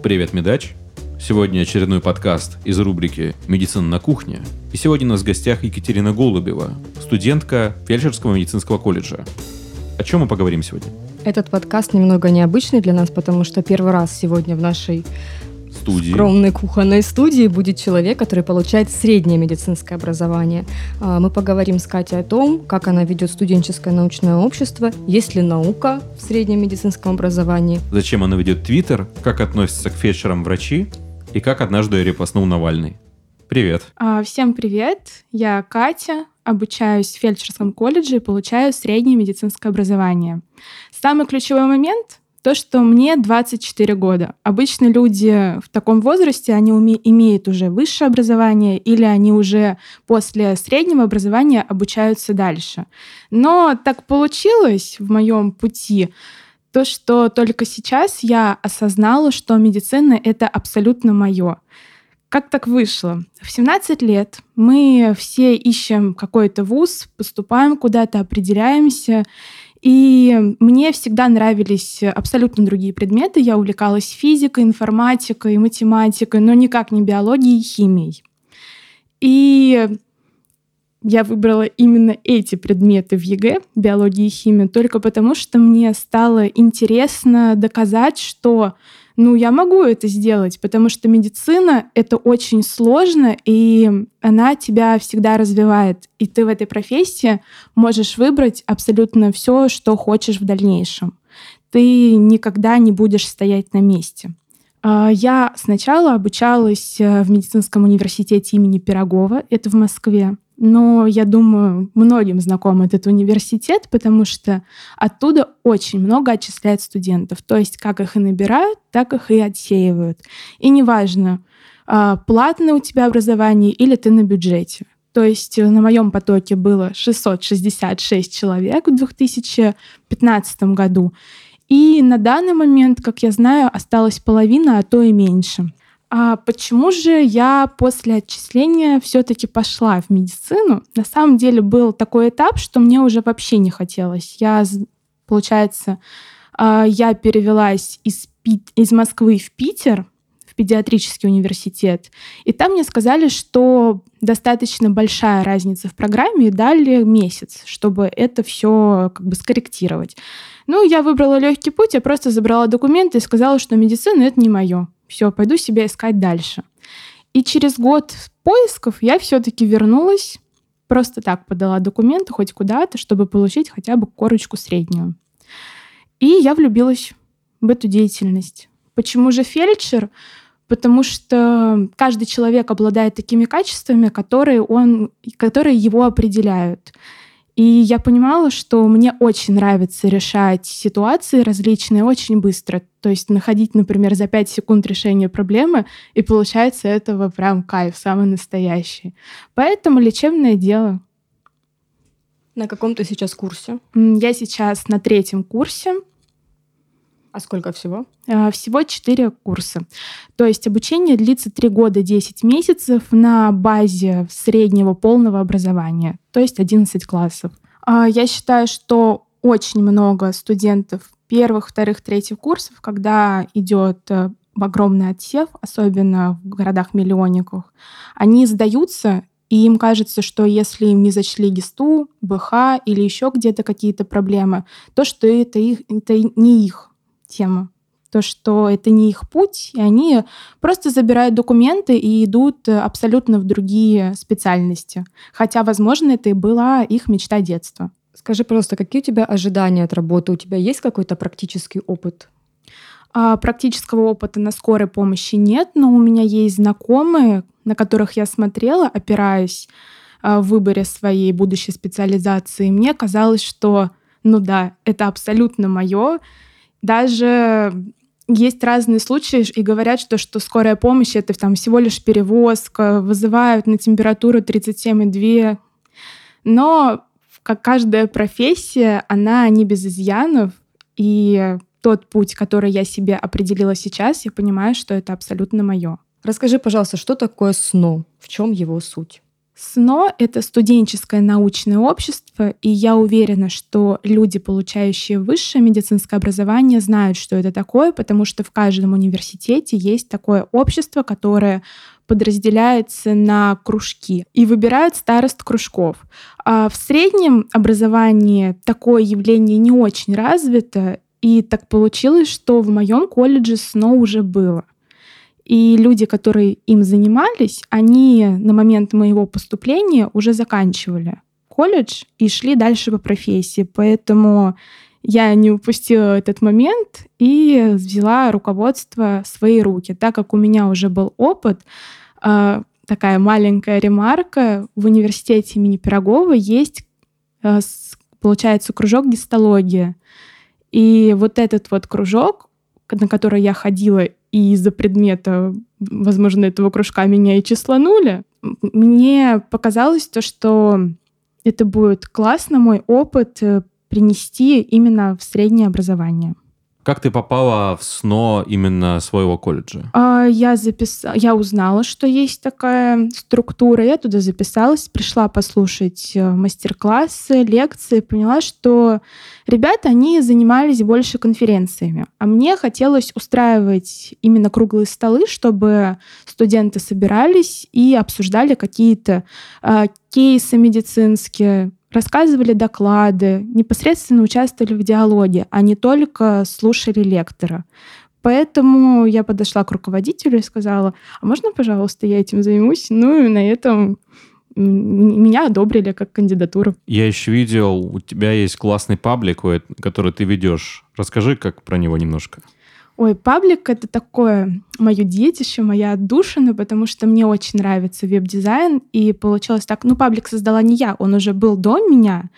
Привет, Медач. Сегодня очередной подкаст из рубрики «Медицина на кухне». И сегодня у нас в гостях Екатерина Голубева, студентка фельдшерского медицинского колледжа. О чем мы поговорим сегодня? Этот подкаст немного необычный для нас, потому что первый раз сегодня в нашей Студии. скромной кухонной студии будет человек, который получает среднее медицинское образование. А, Мы поговорим с Катей о том, как она ведет студенческое научное общество, есть ли наука в среднем медицинском образовании. Зачем она ведет Твиттер, как относится к фельдшерам врачи и как однажды репостнул Навальный. Привет. А, Всем привет! Я Катя, обучаюсь в фельдшерском колледже и получаю среднее медицинское образование. Самый ключевой момент — то, что мне 24 года. Обычно люди в таком возрасте, они уме- имеют уже высшее образование или они уже после среднего образования обучаются дальше. Но так получилось в моем пути, то, что только сейчас я осознала, что медицина — это абсолютно мое. Как так вышло? В 17 лет мы все ищем какой-то вуз, поступаем куда-то, определяемся. И мне всегда нравились абсолютно другие предметы. Я увлекалась физикой, информатикой, математикой, но никак не биологией и химией. И я выбрала именно эти предметы в ЕГЭ, биологию и химию, только потому что мне стало интересно доказать, что ну, я могу это сделать, потому что медицина — это очень сложно, и она тебя всегда развивает. И ты в этой профессии можешь выбрать абсолютно все, что хочешь в дальнейшем. Ты никогда не будешь стоять на месте. А, Я сначала обучалась э, в медицинском университете имени Пирогова, это в Москве. Но я думаю, многим знаком этот университет, потому что оттуда очень много отчисляют студентов. То есть как их и набирают, так их и отсеивают. И неважно, а, платное у тебя образование или ты на бюджете. То есть э, на моем потоке было 666 человек в 2015 году. И на данный момент, как я знаю, осталась половина, а то и меньше. А почему же я после отчисления все-таки пошла в медицину? На самом деле был такой этап, что мне уже вообще не хотелось. Я, получается, а, я перевелась из, из Москвы в Питер, в педиатрический университет, и там мне сказали, что достаточно большая разница в программе, и дали месяц, чтобы это все как бы скорректировать. Ну, я выбрала легкий путь, я просто забрала документы и сказала, что медицина это не мое. Все, пойду себя искать дальше. И через год поисков я все-таки вернулась, просто так подала документы хоть куда-то, чтобы получить хотя бы корочку среднюю. И я влюбилась в эту деятельность. Почему же фельдшер? Потому что каждый человек обладает такими качествами, которые, он, которые его определяют. И я понимала, что мне очень нравится решать ситуации различные очень быстро. То есть находить, например, за 5 секунд решение проблемы, и получается этого прям кайф, самый настоящий. Поэтому лечебное дело. На каком ты сейчас курсе? Я сейчас на третьем курсе, А сколько всего? а, всего 4 курса. То есть обучение длится 3 года 10 месяцев на базе среднего полного образования, то есть 11 классов. А, Я считаю, что очень много студентов первых, вторых, третьих курсов, когда идет э, огромный отсев, особенно в городах-миллионниках, они сдаются, и им кажется, что если им не зачли ГИСТу, БХ или еще где-то какие-то проблемы, то что это, их, это не их тема. То, что это не их путь, и они просто забирают документы и идут э, абсолютно в другие специальности. Хотя, возможно, это и была их мечта детства. Скажи, пожалуйста, какие у тебя ожидания от работы? У тебя есть какой-то практический опыт? А практического опыта на скорой помощи нет, но у меня есть знакомые, на которых я смотрела, опираясь а, в выборе своей будущей специализации. Мне казалось, что, ну да, это абсолютно мое. Даже есть разные случаи, и говорят, что, что скорая помощь это там всего лишь перевозка, вызывают на температуру 37,2. Но как каждая профессия, она не без изъянов, и тот путь, который я себе определила сейчас, я понимаю, что это абсолютно мое. Расскажи, пожалуйста, что такое СНО? В чем его суть? СНО — это студенческое научное общество, и я уверена, что люди, получающие высшее медицинское образование, знают, что это такое, потому что в каждом университете есть такое общество, которое подразделяется на кружки и выбирают старост кружков. А в среднем образовании такое явление не очень развито, и так получилось, что в моем колледже СНО уже было — и люди, которые им занимались, они на момент моего поступления уже заканчивали колледж и шли дальше по профессии. Поэтому я не упустила этот момент и взяла руководство в свои руки. Так как у меня уже был опыт, а, такая маленькая ремарка, в университете имени Пирогова есть, а, получается, кружок гистологии. И вот этот вот кружок, на который я ходила и из-за предмета, возможно, этого кружка меня и числанули, мне показалось то, что это будет классно мой опыт э, принести именно в среднее образование. Как ты попала в СНО именно своего колледжа? А, я, запис... я узнала, что есть такая структура, я туда записалась, пришла послушать э, мастер-классы, лекции, поняла, что ребята, они занимались больше конференциями, а мне хотелось устраивать именно круглые столы, чтобы студенты собирались и обсуждали какие-то э, кейсы медицинские, рассказывали доклады, непосредственно участвовали в диалоге, а не только слушали лектора. Поэтому я подошла к руководителю и сказала, а можно, пожалуйста, я этим займусь? Ну и на этом меня одобрили как кандидатуру. Я еще видел, у тебя есть классный паблик, который ты ведешь. Расскажи как про него немножко. Ой, паблик — это такое мое детище, моя отдушина, потому что мне очень нравится веб-дизайн, и получилось так, ну, паблик создала не я, он уже был до меня,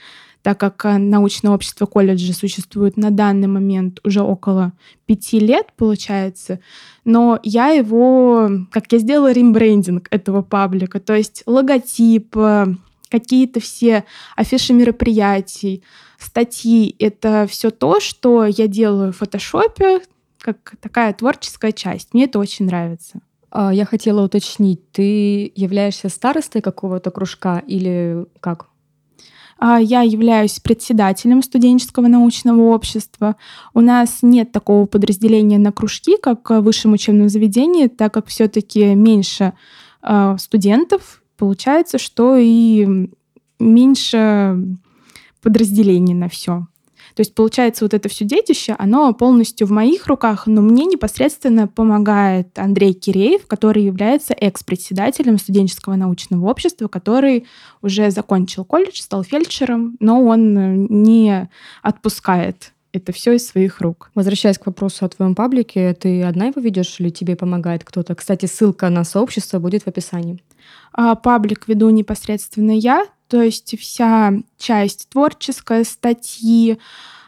так как э, научное общество колледжа существует на данный момент уже около пяти лет, получается, но я его, как я сделала рембрендинг этого паблика, то есть логотип, э, какие-то все афиши мероприятий, статьи, это все то, что я делаю в фотошопе, как такая творческая часть. Мне это очень нравится. А, я хотела уточнить, ты являешься старостой какого-то кружка или как? А, я являюсь председателем студенческого научного общества. У нас нет такого подразделения на кружки, как в высшем учебном заведении, так как все-таки меньше а, студентов, получается, что и меньше подразделений на все. То есть, получается, вот это все детище, оно полностью в моих руках, но мне непосредственно помогает Андрей Киреев, который является экс-председателем студенческого научного общества, который уже закончил колледж, стал фельдшером, но он э, не отпускает это все из своих рук. Возвращаясь к вопросу о твоем паблике, ты одна его ведешь или тебе помогает кто-то? Кстати, ссылка на сообщество будет в описании. А, паблик веду непосредственно я, то есть вся часть творческая, статьи,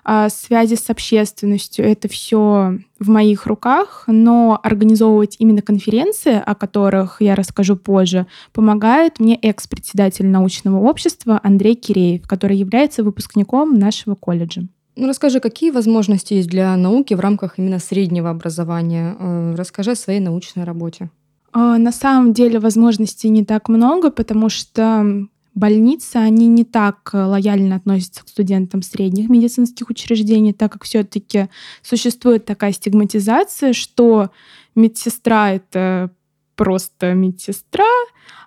а, связи с общественностью, это все в моих руках, но организовывать именно конференции, о которых я расскажу позже, помогает мне экс-председатель научного общества Андрей Киреев, который является выпускником нашего колледжа. Ну, расскажи, какие возможности есть для науки в рамках именно среднего образования? Э, расскажи о своей научной работе. А, на самом деле возможностей не так много, потому что больницы, они не так э, лояльно относятся к студентам средних медицинских учреждений, так как все-таки существует такая стигматизация, что медсестра — это просто медсестра,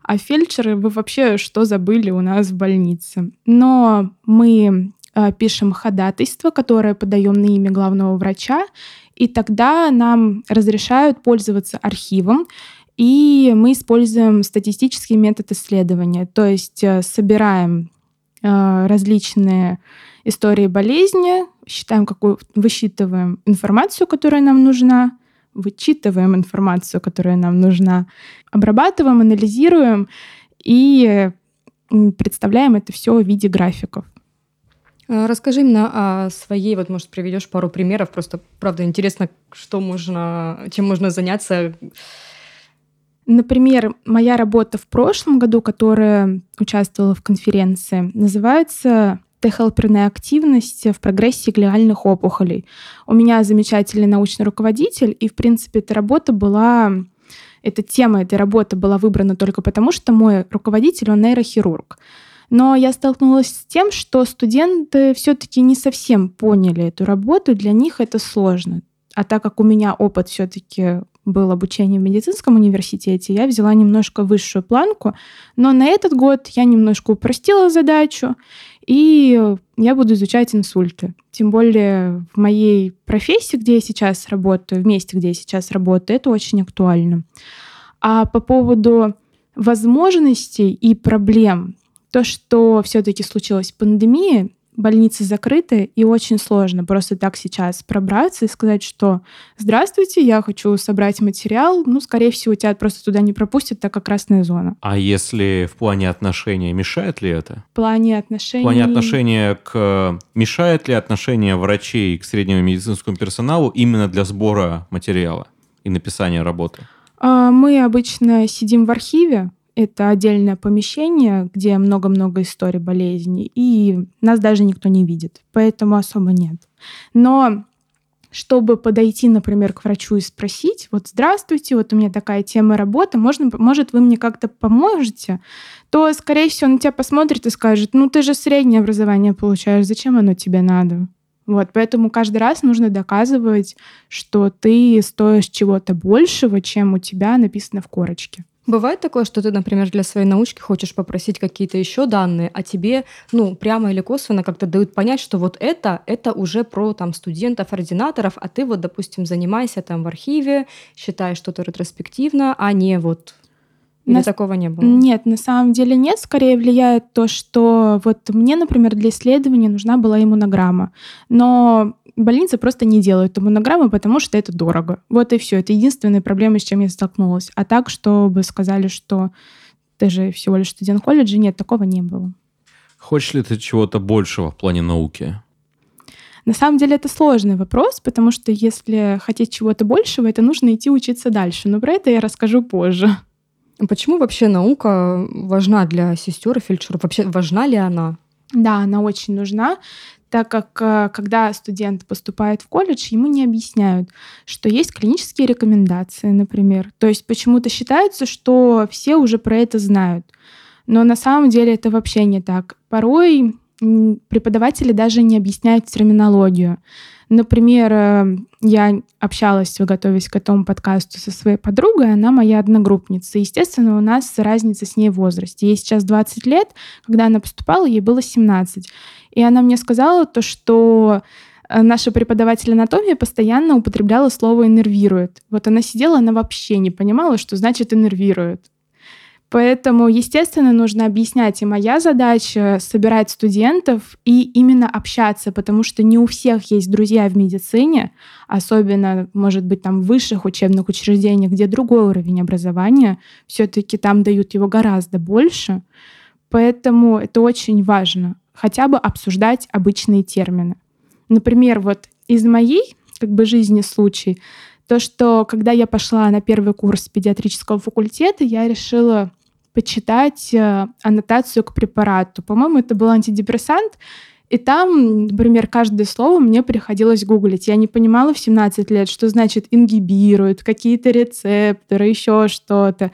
а фельдшеры вы вообще что забыли у нас в больнице. Но мы э, пишем ходатайство, которое подаем на имя главного врача, и тогда нам разрешают пользоваться архивом, и мы используем статистический метод исследования, то есть э, собираем э, различные истории болезни, считаем, какую, высчитываем информацию, которая нам нужна, вычитываем информацию, которая нам нужна, обрабатываем, анализируем и представляем это все в виде графиков. А, расскажи именно о своей, вот, может, приведешь пару примеров, просто, правда, интересно, что можно, чем можно заняться Например, моя работа в прошлом году, которая участвовала в конференции, называется Т-хелперная активность в прогрессе глиальных опухолей. У меня замечательный научный руководитель, и, в принципе, эта работа была эта тема этой работы была выбрана только потому, что мой руководитель, он нейрохирург. Но я столкнулась с тем, что студенты все-таки не совсем поняли эту работу, для них это сложно. А так как у меня опыт все-таки был обучение в медицинском университете, я взяла немножко высшую планку, но на этот год я немножко упростила задачу, и я буду изучать инсульты. Тем более в моей профессии, где я сейчас работаю, в месте, где я сейчас работаю, это очень актуально. А по поводу возможностей и проблем, то, что все-таки случилась пандемия, больницы закрыты, и очень сложно просто так сейчас пробраться и сказать, что «Здравствуйте, я хочу собрать материал». Ну, скорее всего, тебя просто туда не пропустят, так как красная зона. А если в плане отношения, мешает ли это? В плане отношений... В плане отношения к... Мешает ли отношение врачей к среднему медицинскому персоналу именно для сбора материала и написания работы? А, мы обычно сидим в архиве, это отдельное помещение, где много-много историй болезни, и нас даже никто не видит, поэтому особо нет. Но чтобы подойти, например, к врачу и спросить, вот здравствуйте, вот у меня такая тема работы, можно, может, вы мне как-то поможете, то, скорее всего, он на тебя посмотрит и скажет, ну, ты же среднее образование получаешь, зачем оно тебе надо? Вот, поэтому каждый раз нужно доказывать, что ты стоишь чего-то большего, чем у тебя написано в корочке. Бывает такое, что ты, например, для своей научки хочешь попросить какие-то еще данные, а тебе, ну, прямо или косвенно как-то дают понять, что вот это, это уже про там студентов, ординаторов, а ты вот, допустим, занимайся там в архиве, считаешь что-то ретроспективно, а не вот или на... такого не было? Нет, на самом деле нет. Скорее влияет то, что вот мне, например, для исследования нужна была иммунограмма. Но больницы просто не делают иммунограммы, потому что это дорого. Вот и все. Это единственная проблема, с чем я столкнулась. А так, чтобы сказали, что ты же всего лишь студент колледжа, нет, такого не было. Хочешь ли ты чего-то большего в плане науки? На самом деле это сложный вопрос, потому что если хотеть чего-то большего, это нужно идти учиться дальше. Но про это я расскажу позже. Почему вообще наука важна для сестер и фельдшеров? Вообще важна ли она? Да, она очень нужна, так как э, когда студент поступает в колледж, ему не объясняют, что есть клинические рекомендации, например. То есть почему-то считается, что все уже про это знают. Но на самом деле это вообще не так. Порой преподаватели даже не объясняют терминологию. Например, э, я общалась, готовясь к этому подкасту со своей подругой, она моя одногруппница. Естественно, у нас разница с ней в возрасте. Ей сейчас 20 лет, когда она поступала, ей было 17. И она мне сказала то, что э, наша преподаватель анатомии постоянно употребляла слово «иннервирует». Вот она сидела, она вообще не понимала, что значит «иннервирует». Поэтому, естественно, нужно объяснять. И моя задача — собирать студентов и именно общаться, потому что не у всех есть друзья в медицине, особенно, может быть, там в высших учебных учреждениях, где другой уровень образования, все таки там дают его гораздо больше. Поэтому это очень важно — хотя бы обсуждать обычные термины. Например, вот из моей как бы жизни случай — то, что когда я пошла на первый курс педиатрического факультета, я решила почитать э, аннотацию к препарату. По-моему, это был антидепрессант, и там, например, каждое слово мне приходилось гуглить. Я не понимала в 17 лет, что значит ингибирует, какие-то рецепторы, еще что-то.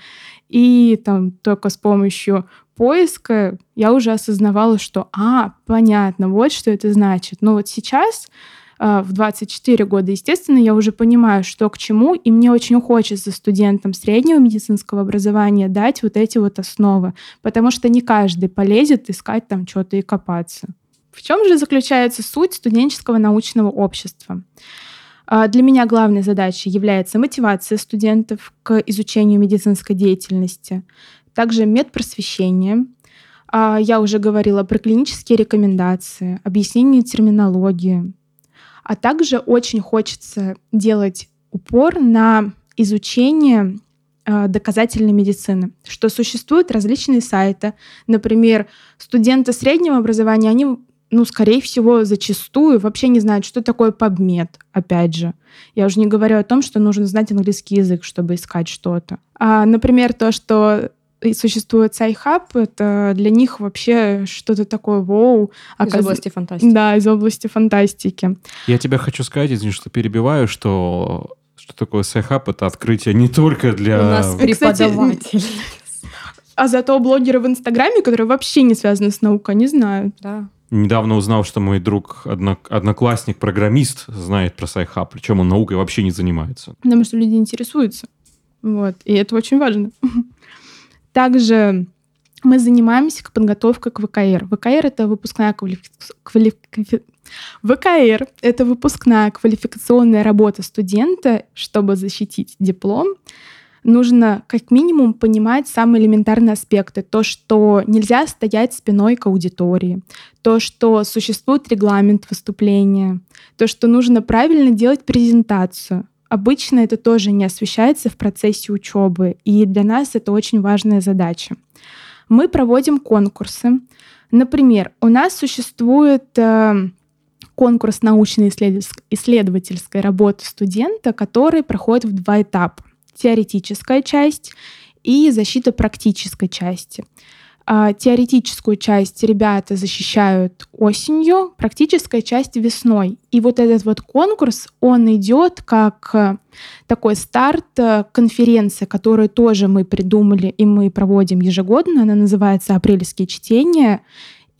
И там только с помощью поиска я уже осознавала, что, а, понятно, вот что это значит. Но вот сейчас в 24 года, естественно, я уже понимаю, что к чему, и мне очень хочется студентам среднего медицинского образования дать вот эти вот основы, потому что не каждый полезет искать там что-то и копаться. В чем же заключается суть студенческого научного общества? А, для меня главной задачей является мотивация студентов к изучению медицинской деятельности, также медпросвещение. А, я уже говорила про клинические рекомендации, объяснение терминологии, а также очень хочется делать упор на изучение э, доказательной медицины, что существуют различные сайты. Например, студенты среднего образования, они, ну, скорее всего, зачастую вообще не знают, что такое PubMed, опять же. Я уже не говорю о том, что нужно знать английский язык, чтобы искать что-то. А, например, то, что и существует Sci-Hub, это для них вообще что-то такое вау. Оказ... Из области фантастики. Да, из области фантастики. Я тебе хочу сказать, извини, что перебиваю, что Что такое Sci-Hub? Это открытие не только для... У нас преподаватель. А зато блогеры в Инстаграме, которые вообще не связаны с наукой, не знают. Да. Недавно узнал, что мой друг, однок- одноклассник, программист, знает про Sci-Hub, причем он наукой вообще не занимается. Потому что люди интересуются. Вот. И это очень важно. Также мы занимаемся подготовкой к ВКР. ВКР — это выпускная квалифи- квали- ВКР — это выпускная квалификационная работа студента, чтобы защитить диплом. Нужно как минимум понимать самые элементарные аспекты. То, что нельзя стоять спиной к аудитории, то, что существует регламент выступления, то, что нужно правильно делать презентацию. Обычно это тоже не освещается в процессе учебы, и для нас это очень важная задача. Мы проводим конкурсы. Например, у нас существует э, конкурс научно-исследовательской работы студента, который проходит в два этапа. Теоретическая часть и защита практической части. А, теоретическую часть ребята защищают осенью, практическая часть весной. И вот этот вот конкурс, он идет как э, такой старт э, конференции, которую тоже мы придумали и мы проводим ежегодно. Она называется «Апрельские чтения».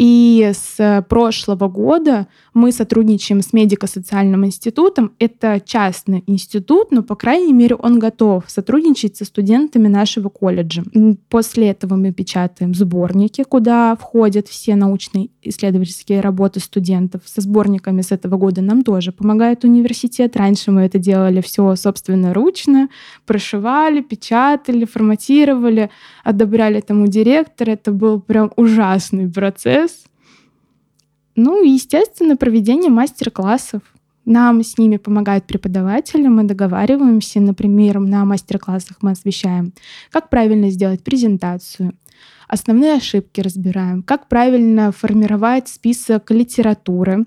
И с прошлого года мы сотрудничаем с медико-социальным институтом. Это частный институт, но, по крайней мере, он готов сотрудничать со студентами нашего колледжа. После этого мы печатаем сборники, куда входят все научные исследовательские работы студентов. Со сборниками с этого года нам тоже помогает университет. Раньше мы это делали все собственноручно, прошивали, печатали, форматировали, одобряли тому директора. Это был прям ужасный процесс ну и, естественно, проведение мастер-классов. Нам с ними помогают преподаватели, мы договариваемся, например, на мастер-классах мы освещаем, как правильно сделать презентацию, основные ошибки разбираем, как правильно формировать список литературы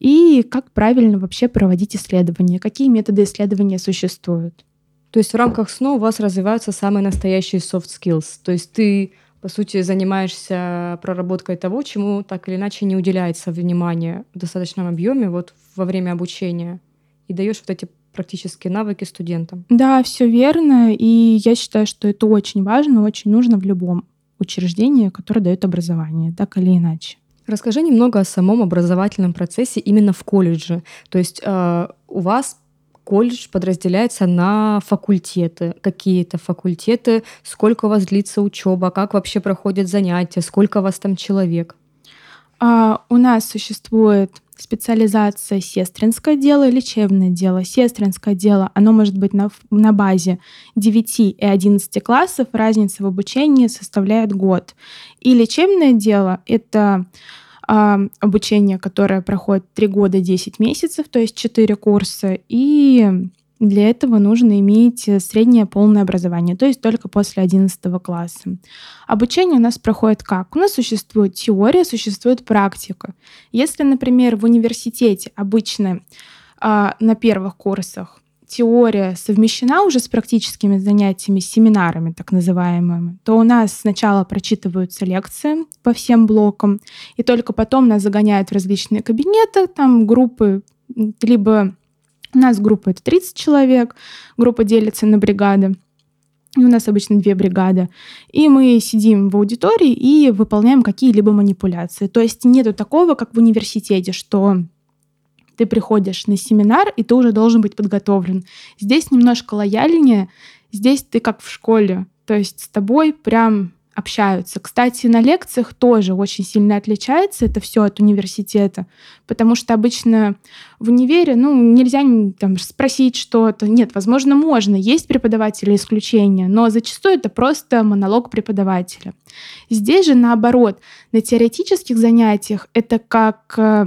и как правильно вообще проводить исследования, какие методы исследования существуют. То есть в рамках СНО у вас развиваются самые настоящие soft skills. То есть ты по сути, занимаешься проработкой того, чему так или иначе не уделяется внимания в достаточном объеме вот во время обучения, и даешь вот эти практические навыки студентам. Да, все верно, и я считаю, что это очень важно, очень нужно в любом учреждении, которое дает образование, так или иначе. Расскажи немного о самом образовательном процессе именно в колледже. То есть э, у вас колледж подразделяется на факультеты. Какие-то факультеты, сколько у вас длится учеба, как вообще проходят занятия, сколько у вас там человек? А, у нас существует специализация сестринское дело и лечебное дело. Сестринское дело, оно может быть на, на базе 9 и 11 классов, разница в обучении составляет год. И лечебное дело — это обучение, которое проходит 3 года 10 месяцев, то есть 4 курса, и для этого нужно иметь среднее полное образование, то есть только после 11 класса. Обучение у нас проходит как? У нас существует теория, существует практика. Если, например, в университете обычно а, на первых курсах теория совмещена уже с практическими занятиями, семинарами так называемыми, то у нас сначала прочитываются лекции по всем блокам, и только потом нас загоняют в различные кабинеты, там группы, либо у нас группа это 30 человек, группа делится на бригады, и у нас обычно две бригады. И мы сидим в аудитории и выполняем какие-либо манипуляции. То есть нету такого, как в университете, что ты приходишь на семинар, и ты уже должен быть подготовлен. Здесь немножко лояльнее, здесь ты как в школе, то есть с тобой прям общаются. Кстати, на лекциях тоже очень сильно отличается это все от университета, потому что обычно в универе, ну, нельзя там спросить что-то. Нет, возможно, можно, есть преподаватели исключения, но зачастую это просто монолог преподавателя. Здесь же наоборот, на теоретических занятиях это как э,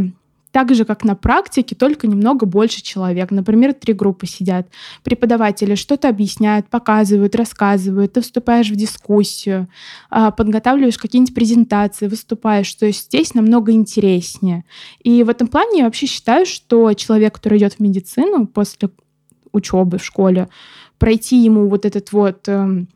так же, как на практике, только немного больше человек. Например, три группы сидят. Преподаватели что-то объясняют, показывают, рассказывают. Ты вступаешь в дискуссию, а, подготавливаешь какие-нибудь презентации, выступаешь. То есть здесь намного интереснее. И в этом плане я вообще считаю, что человек, который идет в медицину после учебы в школе, пройти ему вот этот вот эм,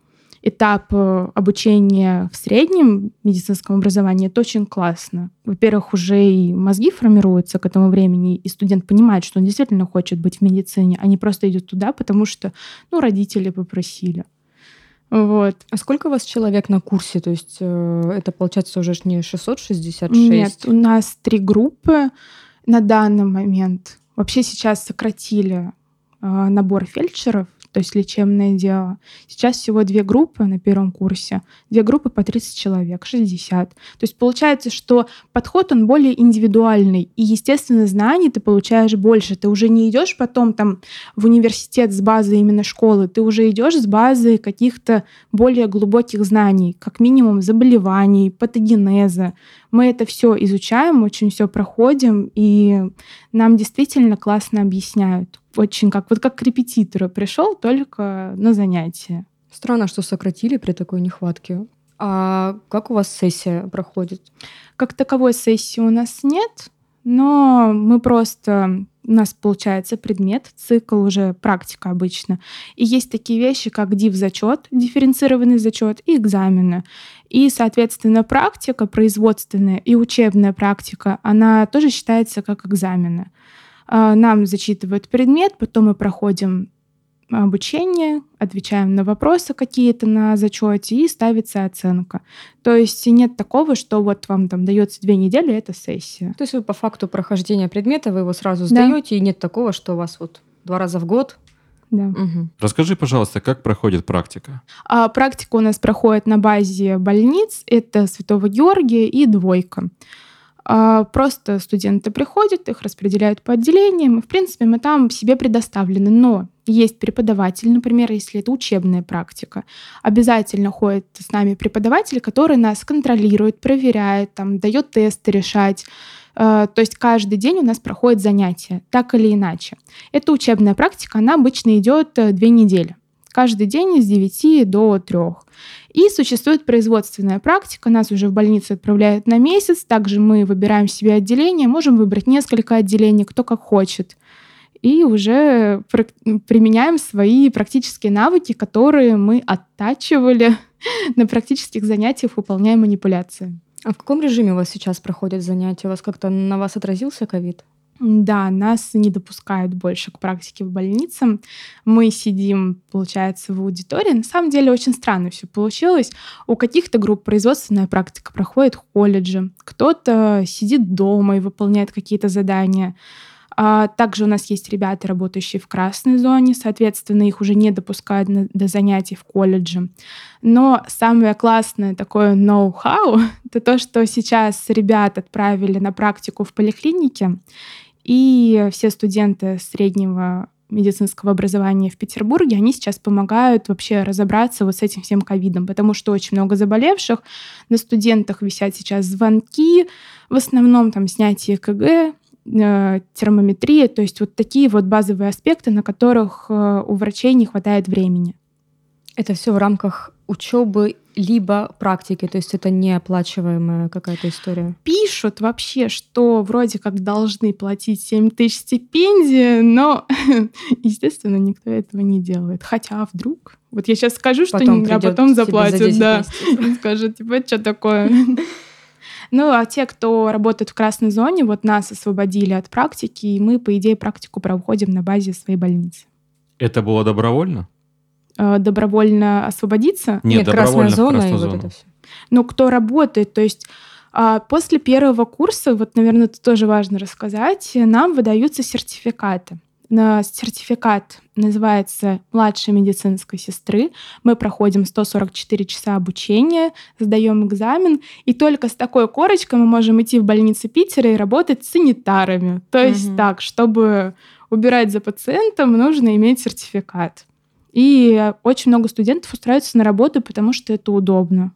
этап э, обучения в среднем медицинском образовании, это очень классно. Во-первых, уже и мозги формируются к этому времени, и студент понимает, что он действительно хочет быть в медицине, а не просто идет туда, потому что ну, родители попросили. Вот. А сколько у вас человек на курсе? То есть э, это получается уже не 666? Нет, у нас три группы на данный момент. Вообще сейчас сократили э, набор фельдшеров, то есть лечебное дело. Сейчас всего две группы на первом курсе, две группы по 30 человек, 60. То есть получается, что подход, он более индивидуальный, и, естественно, знаний ты получаешь больше. Ты уже не идешь потом там в университет с базы именно школы, ты уже идешь с базы каких-то более глубоких знаний, как минимум заболеваний, патогенеза. Мы это все изучаем, очень все проходим, и нам действительно классно объясняют очень как вот как к репетитору пришел только на занятия. Странно, что сократили при такой нехватке. А как у вас сессия проходит? Как таковой сессии у нас нет, но мы просто у нас получается предмет, цикл уже практика обычно. И есть такие вещи, как див-зачет, дифференцированный зачет и экзамены. И, соответственно, практика производственная и учебная практика, она тоже считается как экзамены. А, нам зачитывают предмет, потом мы проходим обучение, отвечаем на вопросы какие-то на зачете и ставится оценка. То есть нет такого, что вот вам там дается две недели, это сессия. То есть вы по факту прохождения предмета, вы его сразу сдаете, да. и нет такого, что у вас вот два раза в год да. Угу. Расскажи, пожалуйста, как проходит практика? А, практика у нас проходит на базе больниц. Это Святого Георгия и Двойка. А, просто студенты приходят, их распределяют по отделениям, и, в принципе, мы там себе предоставлены. Но есть преподаватель, например, если это учебная практика, обязательно ходит с нами преподаватель, который нас контролирует, проверяет, там, дает тесты решать. А, то есть каждый день у нас проходит занятия, так или иначе. Эта учебная практика, она обычно идет э, две недели каждый день с 9 до 3. И существует производственная практика, нас уже в больницу отправляют на месяц, также мы выбираем себе отделение, можем выбрать несколько отделений, кто как хочет. И уже применяем свои практические навыки, которые мы оттачивали на практических занятиях, выполняя манипуляции. А в каком режиме у вас сейчас проходят занятия? У вас как-то на вас отразился ковид? Да, нас не допускают больше к практике в больнице. Мы сидим, получается, в аудитории. На самом деле очень странно все получилось. У каких-то групп производственная практика проходит в колледже. Кто-то сидит дома и выполняет какие-то задания. А также у нас есть ребята, работающие в красной зоне, соответственно, их уже не допускают на, до занятий в колледже. Но самое классное такое ноу-хау — это то, что сейчас ребят отправили на практику в поликлинике, и все студенты среднего медицинского образования в Петербурге, они сейчас помогают вообще разобраться вот с этим всем ковидом, потому что очень много заболевших, на студентах висят сейчас звонки, в основном там снятие КГ, э, термометрия, то есть вот такие вот базовые аспекты, на которых э, у врачей не хватает времени. Это все в рамках учебы либо практики, то есть это неоплачиваемая какая-то история? Пишут вообще, что вроде как должны платить 7 тысяч стипендии, но, естественно, никто этого не делает. Хотя вдруг... Вот я сейчас скажу, что потом а потом заплатят, да. Скажут, типа, это что такое? Ну, а те, кто работает в красной зоне, вот нас освободили от практики, и мы, по идее, практику проходим на базе своей больницы. Это было добровольно? Э, добровольно освободиться. Нет, Нет красная зона и зону. вот это все. Но кто работает, то есть а, После первого курса, вот, наверное, это тоже важно рассказать, нам выдаются сертификаты. Сертификат называется «Младшей медицинской сестры». Мы проходим 144 часа обучения, сдаем экзамен, и только с такой корочкой мы можем идти в больницу Питера и работать с санитарами. То есть угу. так, чтобы убирать за пациентом, нужно иметь сертификат. И очень много студентов устраиваются на работу, потому что это удобно.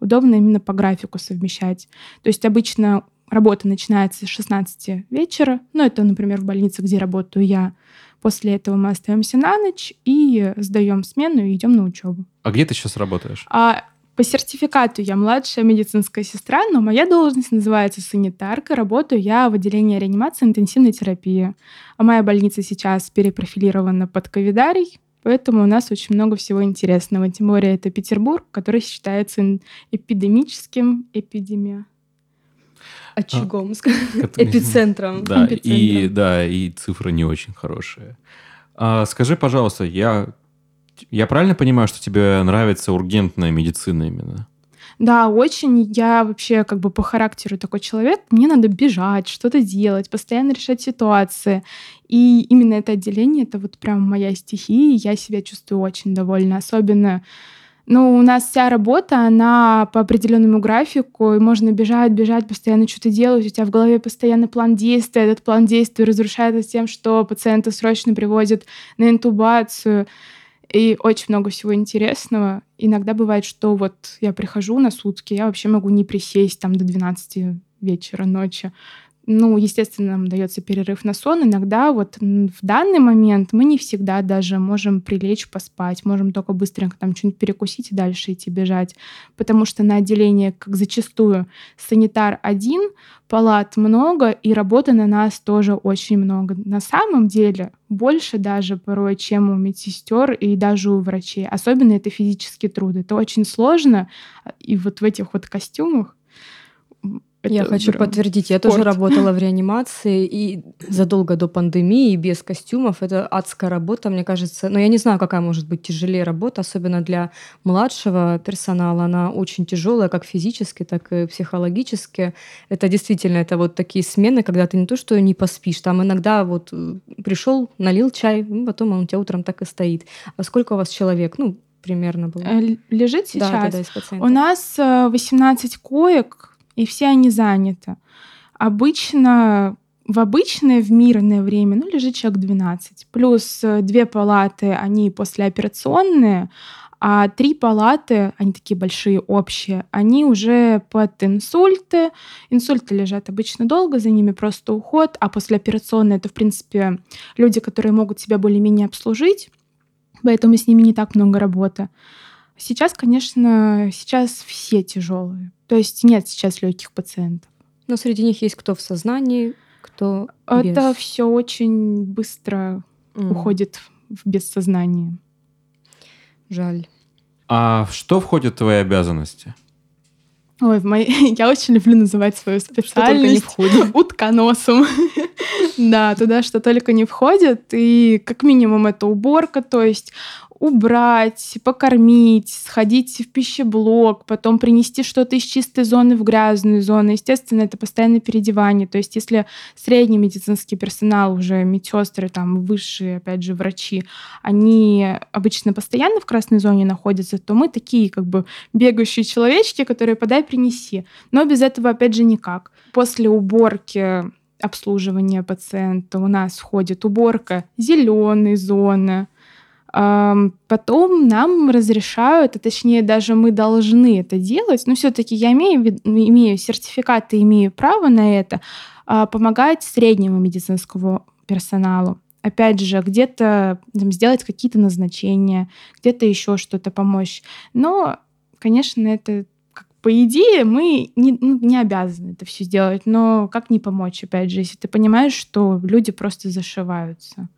Удобно именно по графику совмещать. То есть обычно работа начинается с 16 вечера. Ну, это, например, в больнице, где работаю я. После этого мы остаемся на ночь и сдаем смену и идем на учебу. А где ты сейчас работаешь? А, по сертификату я младшая медицинская сестра, но моя должность называется санитарка. Работаю я в отделении реанимации интенсивной терапии. А моя больница сейчас перепрофилирована под ковидарий Поэтому у нас очень много всего интересного. Тем более это Петербург, который считается эпидемическим эпидемия очагом, эпицентром. Да, и да, и цифры не очень хорошие. А, скажи, пожалуйста, я я правильно понимаю, что тебе нравится ургентная медицина именно? Да, очень. Я вообще как бы по характеру такой человек. Мне надо бежать, что-то делать, постоянно решать ситуации. И именно это отделение, это вот прям моя стихия, я себя чувствую очень довольна. Особенно ну, у нас вся работа, она по определенному графику, и можно бежать, бежать, постоянно что-то делать, у тебя в голове постоянно план действия, этот план действия разрушается тем, что пациента срочно привозят на интубацию, и очень много всего интересного. Иногда бывает, что вот я прихожу на сутки, я вообще могу не присесть там до 12 вечера, ночи. Ну, естественно, нам дается перерыв на сон. Иногда вот в данный момент мы не всегда даже можем прилечь, поспать. Можем только быстренько там что-нибудь перекусить и дальше идти бежать. Потому что на отделении, как зачастую, санитар один, палат много, и работы на нас тоже очень много. На самом деле больше даже порой, чем у медсестер и даже у врачей. Особенно это физический труд. Это очень сложно. И вот в этих вот костюмах это я хочу подтвердить, я тоже работала в реанимации и задолго до пандемии, без костюмов. Это адская работа, мне кажется. Но я не знаю, какая может быть тяжелее работа, особенно для младшего персонала. Она очень тяжелая, как физически, так и психологически. Это действительно, это вот такие смены, когда ты не то, что не поспишь, там иногда вот э, пришел, налил чай, потом он у тебя утром так и стоит. А сколько у вас человек? Ну, примерно было. Э, лежит сейчас? Да, да, да, у нас 18 э, коек, и все они заняты. Обычно в обычное, в мирное время, ну, лежит человек 12. Плюс э, две палаты, они послеоперационные, а три палаты, они такие большие, общие, они уже под инсульты. Инсульты лежат обычно долго, за ними просто уход, а послеоперационные — это, в принципе, люди, которые могут себя более-менее обслужить, поэтому с ними не так много работы. Сейчас, конечно, сейчас все тяжелые. То есть нет сейчас легких пациентов. Но среди них есть кто в сознании, кто Это без. все очень быстро mm. уходит в бессознание. Жаль. А что входит в твои обязанности? Ой, в мои... я очень люблю называть свою специальность утконосом. да, туда что только не входит. И как минимум это уборка, то есть убрать, покормить, сходить в пищеблок, потом принести что-то из чистой зоны в грязную зону. Естественно, это постоянное переодевание. То есть если средний медицинский персонал, уже медсестры, там, высшие, опять же, врачи, они обычно постоянно в красной зоне находятся, то мы такие как бы бегающие человечки, которые подай, принеси. Но без этого, опять же, никак. После уборки обслуживания пациента у нас входит уборка зеленой зоны, Потом нам разрешают, а точнее даже мы должны это делать, но все-таки я имею, имею сертификат и имею право на это, а, помогать среднему медицинскому персоналу. Опять же, где-то сделать какие-то назначения, где-то еще что-то помочь. Но, конечно, это по идее мы не, ну, не обязаны это все сделать, но как не помочь, опять же, если ты понимаешь, что люди просто зашиваются.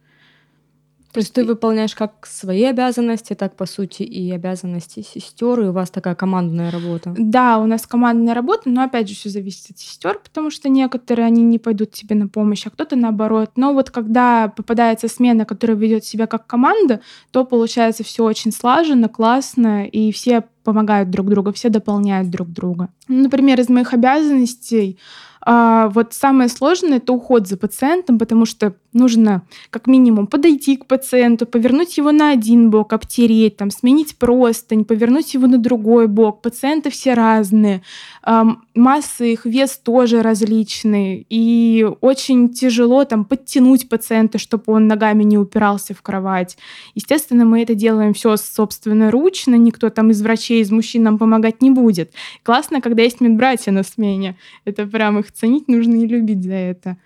То есть ты выполняешь как свои обязанности, так, по сути, и обязанности сестер, и у вас такая командная работа. Да, у нас командная работа, но опять же все зависит от сестер, потому что некоторые они не пойдут тебе на помощь, а кто-то наоборот. Но вот когда попадается смена, которая ведет себя как команда, то получается все очень слаженно, классно, и все помогают друг другу, все дополняют друг друга. Например, из моих обязанностей а, вот самое сложное это уход за пациентом, потому что нужно как минимум подойти к пациенту, повернуть его на один бок, обтереть, там, сменить простынь, повернуть его на другой бок. Пациенты все разные, массы их, вес тоже различный, и очень тяжело там подтянуть пациента, чтобы он ногами не упирался в кровать. Естественно, мы это делаем все собственноручно, никто там из врачей, из мужчин нам помогать не будет. Классно, когда есть медбратья на смене. Это прям их ценить нужно и любить за это.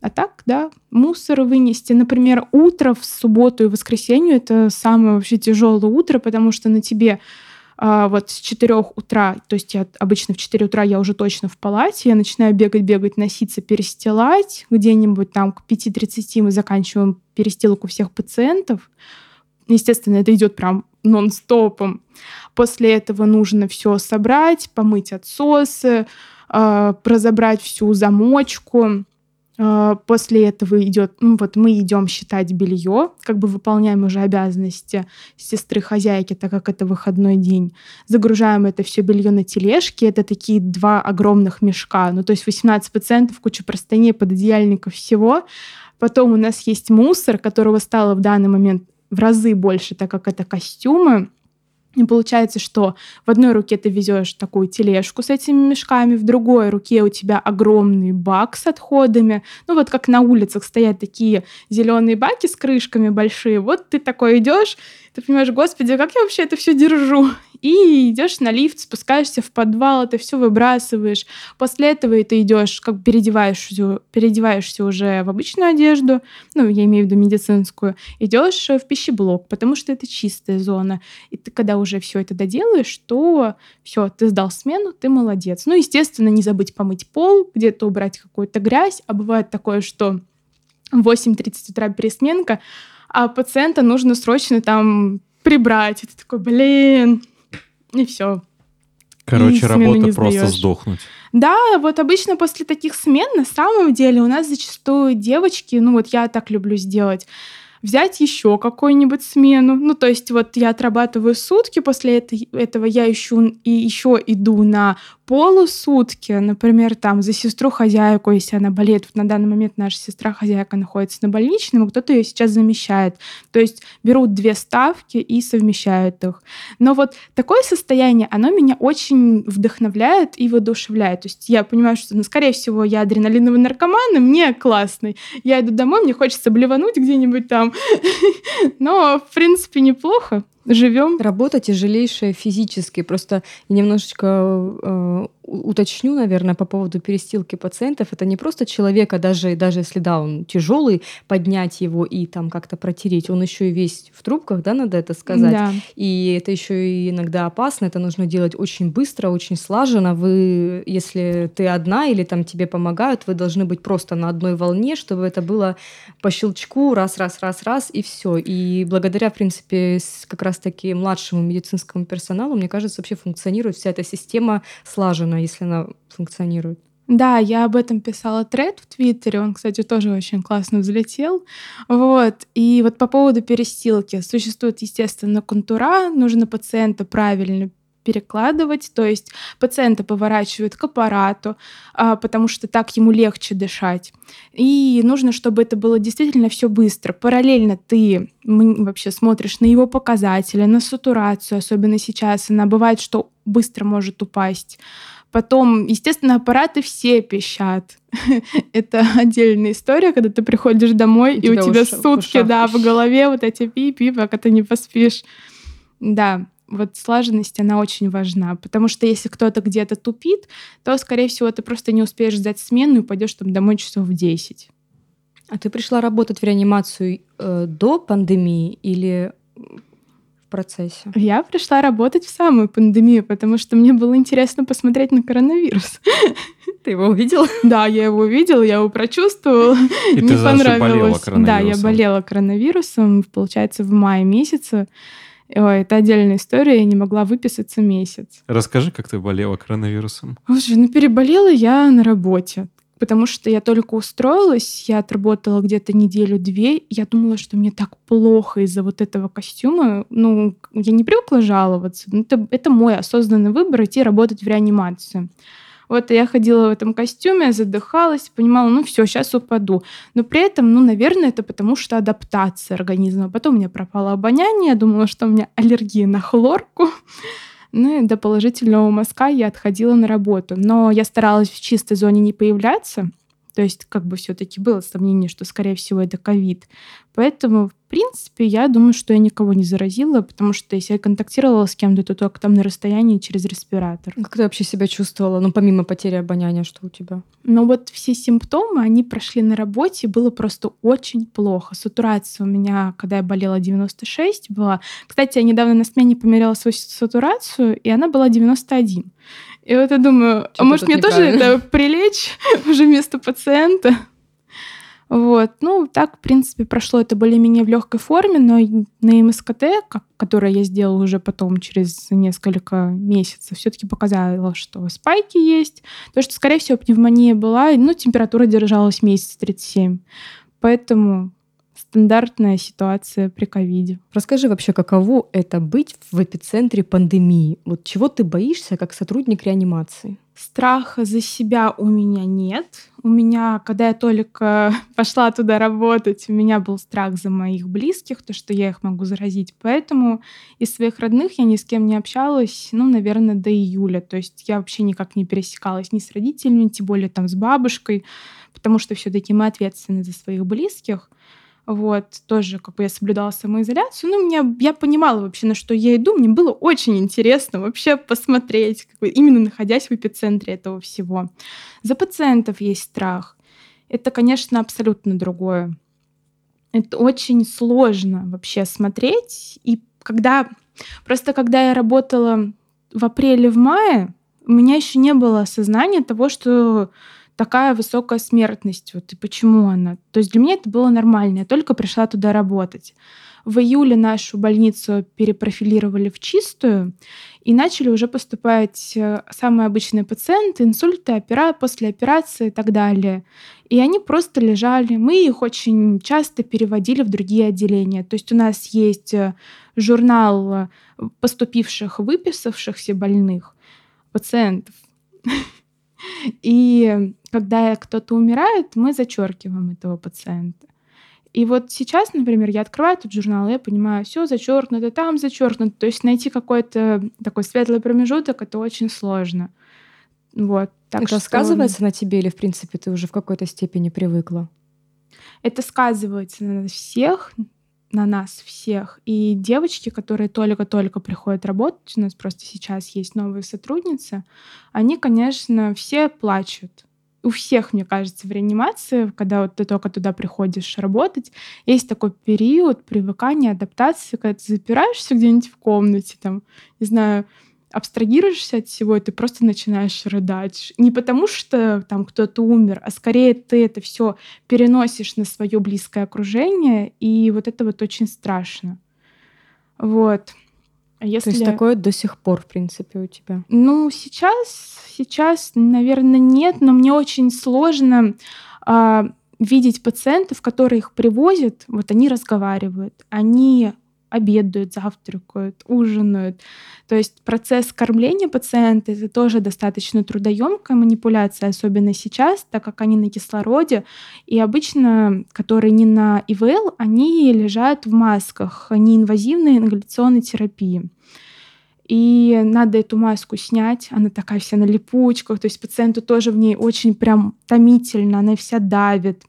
А так, да, мусор вынести. Например, утро в субботу и воскресенье — это самое вообще тяжелое утро, потому что на тебе а, вот с 4 утра, то есть я обычно в 4 утра я уже точно в палате, я начинаю бегать, бегать, носиться, перестилать. Где-нибудь там к 5.30 мы заканчиваем перестилку всех пациентов. естественно, это идет прям нон-стопом. После этого нужно все собрать, помыть отсосы, э, разобрать всю замочку. Э, после этого идет, ну вот мы идем считать белье, как бы выполняем уже обязанности сестры хозяйки, так как это выходной день. Загружаем это все белье на тележке. Это такие два огромных мешка. Ну, то есть 18% куча простыней, пододеяльников, всего. Потом у нас есть мусор, которого стало в данный момент в разы больше, так как это костюмы. И получается, что в одной руке ты везешь такую тележку с этими мешками, в другой руке у тебя огромный бак с отходами. Ну вот как на улицах стоят такие зеленые баки с крышками большие. Вот ты такой идешь, ты понимаешь, господи, как я вообще это все держу? И идешь на лифт, спускаешься в подвал, ты все выбрасываешь. После этого ты идешь, как переодеваешься, переодеваешься уже в обычную одежду, ну, я имею в виду медицинскую, идешь в пищеблок, потому что это чистая зона. И ты, когда уже все это доделаешь, то все, ты сдал смену, ты молодец. Ну, естественно, не забыть помыть пол, где-то убрать какую-то грязь. А бывает такое, что в 8.30 утра пересменка, а пациента нужно срочно там прибрать. И ты такой, блин, и все. Короче, и работа просто сдохнуть. Да, вот обычно после таких смен на самом деле у нас зачастую девочки, ну вот я так люблю сделать, взять еще какую-нибудь смену. Ну, то есть вот я отрабатываю сутки, после этого я ищу и еще иду на полусутки, например, там за сестру хозяйку, если она болеет, вот на данный момент наша сестра хозяйка находится на больничном, кто-то ее сейчас замещает. То есть берут две ставки и совмещают их. Но вот такое состояние, оно меня очень вдохновляет и воодушевляет. То есть я понимаю, что, ну, скорее всего, я адреналиновый наркоман, и мне классный. Я иду домой, мне хочется блевануть где-нибудь там. Но, в принципе, неплохо живем. Работа тяжелейшая физически. Просто немножечко э, уточню, наверное, по поводу перестилки пациентов. Это не просто человека, даже, даже если да, он тяжелый, поднять его и там как-то протереть. Он еще и весь в трубках, да, надо это сказать. Да. И это еще и иногда опасно. Это нужно делать очень быстро, очень слаженно. Вы, если ты одна или там тебе помогают, вы должны быть просто на одной волне, чтобы это было по щелчку раз, раз, раз, раз и все. И благодаря, в принципе, как раз-таки младшему медицинскому персоналу, мне кажется, вообще функционирует вся эта система слаженно нужно, если она функционирует. Да, я об этом писала тред в Твиттере, он, кстати, тоже очень классно взлетел. Вот. И вот по поводу перестилки. Существует, естественно, контура, нужно пациента правильно перекладывать, то есть пациента поворачивают к аппарату, а, потому что так ему легче дышать. И нужно, чтобы это было действительно все быстро. Параллельно ты вообще смотришь на его показатели, на сатурацию, особенно сейчас. Она бывает, что быстро может упасть. Потом, естественно, аппараты все пищат. Это отдельная история, когда ты приходишь домой, и, и у тебя сутки, да, в голове вот эти пи-пи, пока ты не поспишь. Да, вот слаженность, она очень важна, потому что если кто-то где-то тупит, то, скорее всего, ты просто не успеешь сдать смену и пойдешь там домой часов в 10. А ты пришла работать в реанимацию э, до пандемии или процессе? Я пришла работать в самую пандемию, потому что мне было интересно посмотреть на коронавирус. Ты его увидела? Да, я его увидела, я его прочувствовала. И Мне ты понравилось. Да, я болела коронавирусом, получается, в мае месяце. Ой, это отдельная история, я не могла выписаться месяц. Расскажи, как ты болела коронавирусом. Слушай, ну переболела я на работе потому что я только устроилась, я отработала где-то неделю-две, я думала, что мне так плохо из-за вот этого костюма. Ну, я не привыкла жаловаться. но Это, это мой осознанный выбор идти работать в реанимацию. Вот я ходила в этом костюме, задыхалась, понимала, ну все, сейчас упаду. Но при этом, ну, наверное, это потому что адаптация организма. Потом у меня пропало обоняние, я думала, что у меня аллергия на хлорку. Ну и до положительного мазка я отходила на работу. Но я старалась в чистой зоне не появляться. То есть как бы все-таки было сомнение, что, скорее всего, это ковид. Поэтому, в принципе, я думаю, что я никого не заразила, потому что если я контактировала с кем-то, то только там на расстоянии через респиратор. Как ты вообще себя чувствовала, ну, помимо потери обоняния, что у тебя? Ну, вот все симптомы, они прошли на работе, было просто очень плохо. Сатурация у меня, когда я болела, 96 была. Кстати, я недавно на смене померяла свою сатурацию, и она была 91. И вот я думаю, а может мне тоже это прилечь уже вместо пациента? Вот. Ну, так, в принципе, прошло это более-менее в легкой форме, но на МСКТ, которое я сделала уже потом через несколько месяцев, все-таки показала, что спайки есть, то, что, скорее всего, пневмония была, ну, температура держалась месяц 37. Поэтому стандартная ситуация при ковиде. Расскажи вообще, каково это быть в эпицентре пандемии? Вот чего ты боишься как сотрудник реанимации? Страха за себя у меня нет. У меня, когда я только пошла туда работать, у меня был страх за моих близких, то, что я их могу заразить. Поэтому из своих родных я ни с кем не общалась, ну, наверное, до июля. То есть я вообще никак не пересекалась ни с родителями, тем более там с бабушкой, потому что все-таки мы ответственны за своих близких. Вот, тоже как бы я соблюдала самоизоляцию. Ну, меня, я понимала вообще, на что я иду. Мне было очень интересно вообще посмотреть, как бы, именно находясь в эпицентре этого всего. За пациентов есть страх. Это, конечно, абсолютно другое. Это очень сложно вообще смотреть. И когда... Просто когда я работала в апреле, в мае, у меня еще не было осознания того, что такая высокая смертность, вот и почему она. То есть для меня это было нормально, я только пришла туда работать. В июле нашу больницу перепрофилировали в чистую и начали уже поступать э, самые обычные пациенты, инсульты, опера, после операции и так далее. И они просто лежали. Мы их очень часто переводили в другие отделения. То есть у нас есть э, журнал э, поступивших, выписавшихся больных пациентов. И когда кто-то умирает, мы зачеркиваем этого пациента. И вот сейчас, например, я открываю этот журнал, и я понимаю, все зачеркнуто, там зачеркнуто. То есть найти какой-то такой светлый промежуток это очень сложно. Вот. Так это что... сказывается на тебе или, в принципе, ты уже в какой-то степени привыкла? Это сказывается на всех, на нас всех. И девочки, которые только-только приходят работать, у нас просто сейчас есть новые сотрудницы, они, конечно, все плачут. У всех, мне кажется, в реанимации, когда вот ты только туда приходишь работать, есть такой период привыкания, адаптации, когда ты запираешься где-нибудь в комнате, там, не знаю, абстрагируешься от всего, и ты просто начинаешь рыдать. Не потому что там кто-то умер, а скорее ты это все переносишь на свое близкое окружение, и вот это вот очень страшно. Вот. Если... То есть такое до сих пор, в принципе, у тебя? Ну, сейчас, сейчас, наверное, нет, но мне очень сложно а, видеть пациентов, которые их привозят, вот они разговаривают, они обедают, завтракают, ужинают. То есть процесс кормления пациента это тоже достаточно трудоемкая манипуляция, особенно сейчас, так как они на кислороде. И обычно, которые не на ИВЛ, они лежат в масках, они инвазивной ингаляционной терапии. И надо эту маску снять, она такая вся на липучках, то есть пациенту тоже в ней очень прям томительно, она вся давит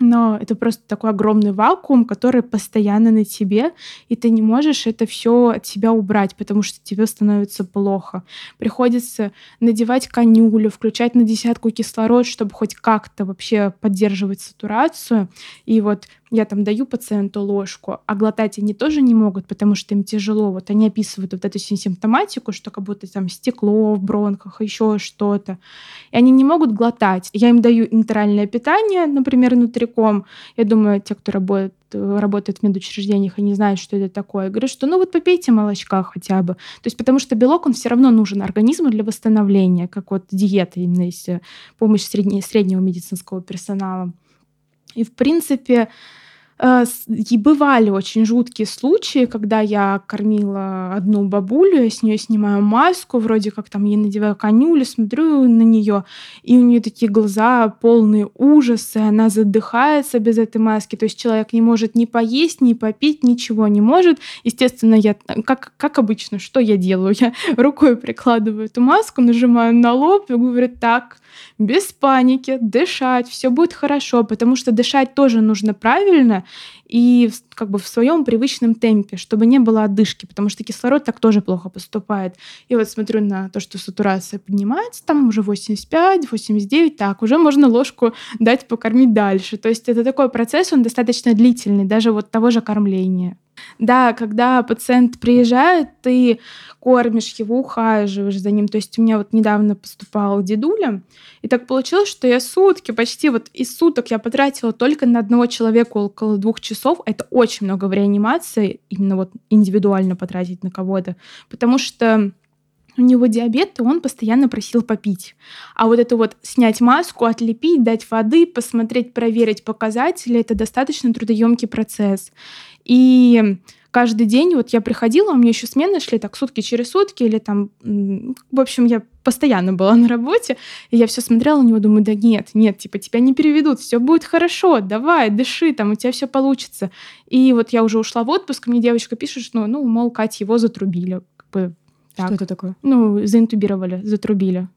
но это просто такой огромный вакуум, который постоянно на тебе, и ты не можешь это все от себя убрать, потому что тебе становится плохо. Приходится надевать конюлю, включать на десятку кислород, чтобы хоть как-то вообще поддерживать сатурацию. И вот я там даю пациенту ложку, а глотать они тоже не могут, потому что им тяжело. Вот они описывают вот эту симптоматику, что как будто там стекло в бронхах, еще что-то. И они не могут глотать. Я им даю интеральное питание, например, нутриком. Я думаю, те, кто работает работает в медучреждениях и не знают, что это такое. Я говорю, что ну вот попейте молочка хотя бы. То есть потому что белок, он все равно нужен организму для восстановления, как вот диета именно если помощь средне, среднего медицинского персонала. И, в принципе, Э, и бывали очень жуткие случаи, когда я кормила одну бабулю, я с нее снимаю маску, вроде как там ей надеваю конюлю, смотрю на нее, и у нее такие глаза полные ужаса, она задыхается без этой маски, то есть человек не может ни поесть, ни попить, ничего не может. Естественно, я, как, как обычно, что я делаю? Я рукой прикладываю эту маску, нажимаю на лоб и говорю, так, без паники, дышать, все будет хорошо, потому что дышать тоже нужно правильно и как бы в своем привычном темпе, чтобы не было отдышки, потому что кислород так тоже плохо поступает. И вот смотрю на то, что сатурация поднимается, там уже 85, 89, так, уже можно ложку дать покормить дальше. То есть это такой процесс, он достаточно длительный, даже вот того же кормления. Да, когда пациент приезжает, ты кормишь его, ухаживаешь за ним. То есть у меня вот недавно поступал дедуля, и так получилось, что я сутки, почти вот из суток я потратила только на одного человека около двух часов. Это очень много в реанимации, именно вот индивидуально потратить на кого-то, потому что у него диабет, и он постоянно просил попить. А вот это вот снять маску, отлепить, дать воды, посмотреть, проверить показатели, это достаточно трудоемкий процесс. И каждый день вот я приходила, у меня еще смены шли так сутки через сутки, или там, в общем, я постоянно была на работе, и я все смотрела на него, думаю, да нет, нет, типа тебя не переведут, все будет хорошо, давай, дыши, там у тебя все получится. И вот я уже ушла в отпуск, мне девочка пишет, что, ну, мол, Катя, его затрубили. Как бы, так. Что это такое? Ну, заинтубировали, затрубили.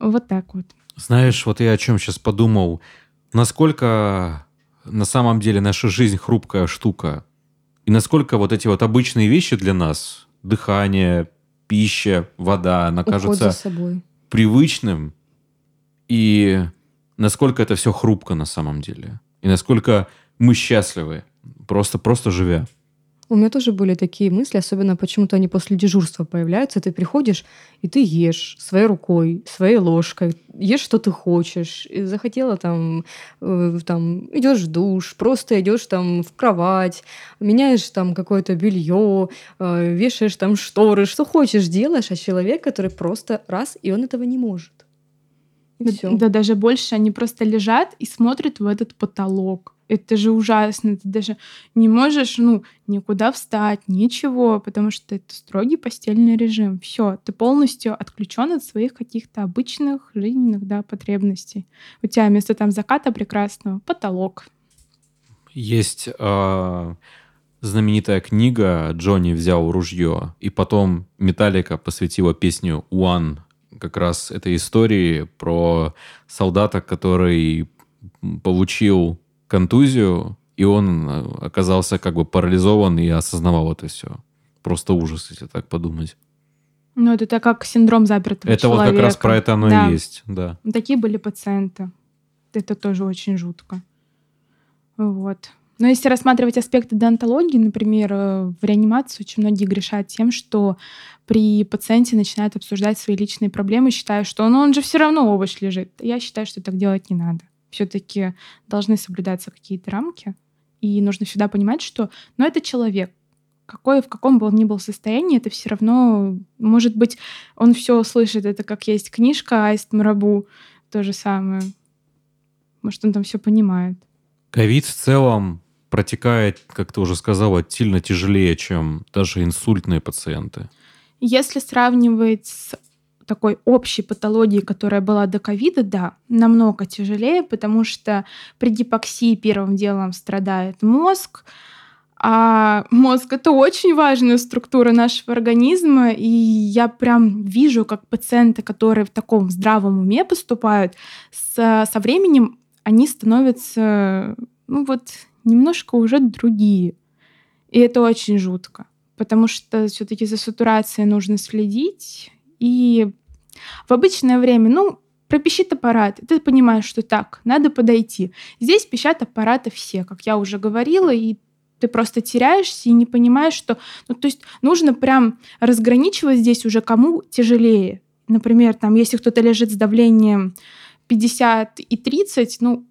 Вот так вот. Знаешь, вот я о чем сейчас подумал. Насколько на самом деле наша жизнь хрупкая штука. И насколько вот эти вот обычные вещи для нас, дыхание, пища, вода, она кажется привычным. И насколько это все хрупко на самом деле. И насколько мы счастливы, просто, просто живя. У меня тоже были такие мысли, особенно почему-то они после дежурства появляются. Ты приходишь, и ты ешь своей рукой, своей ложкой, ешь, что ты хочешь. И захотела там, э, там идешь в душ, просто идешь там в кровать, меняешь там какое-то белье, э, вешаешь там шторы, что хочешь делаешь, а человек, который просто раз, и он этого не может. И да, все. да, даже больше они просто лежат и смотрят в этот потолок это же ужасно, ты даже не можешь, ну, никуда встать, ничего, потому что это строгий постельный режим. Все, ты полностью отключен от своих каких-то обычных жизненных, да, потребностей. У тебя вместо там заката прекрасного потолок. Есть э, знаменитая книга «Джонни взял ружье», и потом Металлика посвятила песню «One» как раз этой истории про солдата, который получил контузию, и он э, оказался как бы парализован и осознавал это все. Просто ужас, если так подумать. Ну, это как синдром запертого это человека. Это вот как раз про это оно да. и есть, да. Такие были пациенты. Это тоже очень жутко. Вот. Но если рассматривать аспекты донтологии, например, э, в реанимации очень многие грешат тем, что при пациенте начинают обсуждать свои личные проблемы, считая, что ну, он же все равно овощ лежит. Я считаю, что так делать не надо все-таки должны соблюдаться какие-то рамки. И нужно всегда понимать, что ну, это человек. Какой, в каком бы он ни был состоянии, это все равно, может быть, он все слышит. Это как есть книжка Аист Марабу, то же самое. Может, он там все понимает. Ковид в целом протекает, как ты уже сказала, сильно тяжелее, чем даже инсультные пациенты. Если сравнивать с такой общей патологии, которая была до ковида, да, намного тяжелее, потому что при гипоксии первым делом страдает мозг, а мозг это очень важная структура нашего организма, и я прям вижу, как пациенты, которые в таком здравом уме поступают, со, со временем они становятся, ну вот, немножко уже другие. И это очень жутко, потому что все-таки за сатурацией нужно следить, и в обычное время, ну, пропищит аппарат, ты понимаешь, что так, надо подойти. Здесь пищат аппараты все, как я уже говорила, и ты просто теряешься и не понимаешь, что... Ну, то есть нужно прям разграничивать здесь уже кому тяжелее. Например, там, если кто-то лежит с давлением 50 и 30, ну,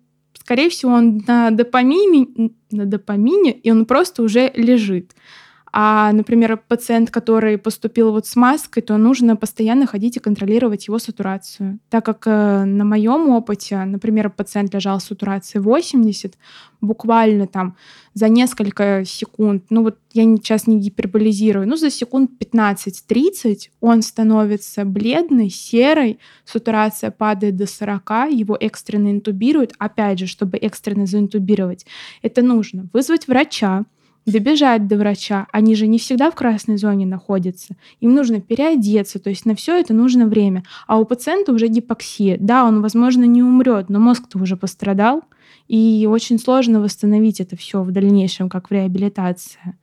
скорее всего, он на допамине, на допамине, и он просто уже лежит. А, например, пациент, который поступил вот с маской, то нужно постоянно ходить и контролировать его сатурацию. Так как э, на моем опыте, например, пациент лежал с сатурацией 80, буквально там за несколько секунд, ну вот я сейчас не гиперболизирую, ну за секунд 15-30 он становится бледный, серый, сатурация падает до 40, его экстренно интубируют. Опять же, чтобы экстренно заинтубировать, это нужно вызвать врача, добежать до врача. Они же не всегда в красной зоне находятся. Им нужно переодеться, то есть на все это нужно время. А у пациента уже гипоксия. Да, он, возможно, не умрет, но мозг-то уже пострадал, и очень сложно восстановить это все в дальнейшем, как в реабилитации.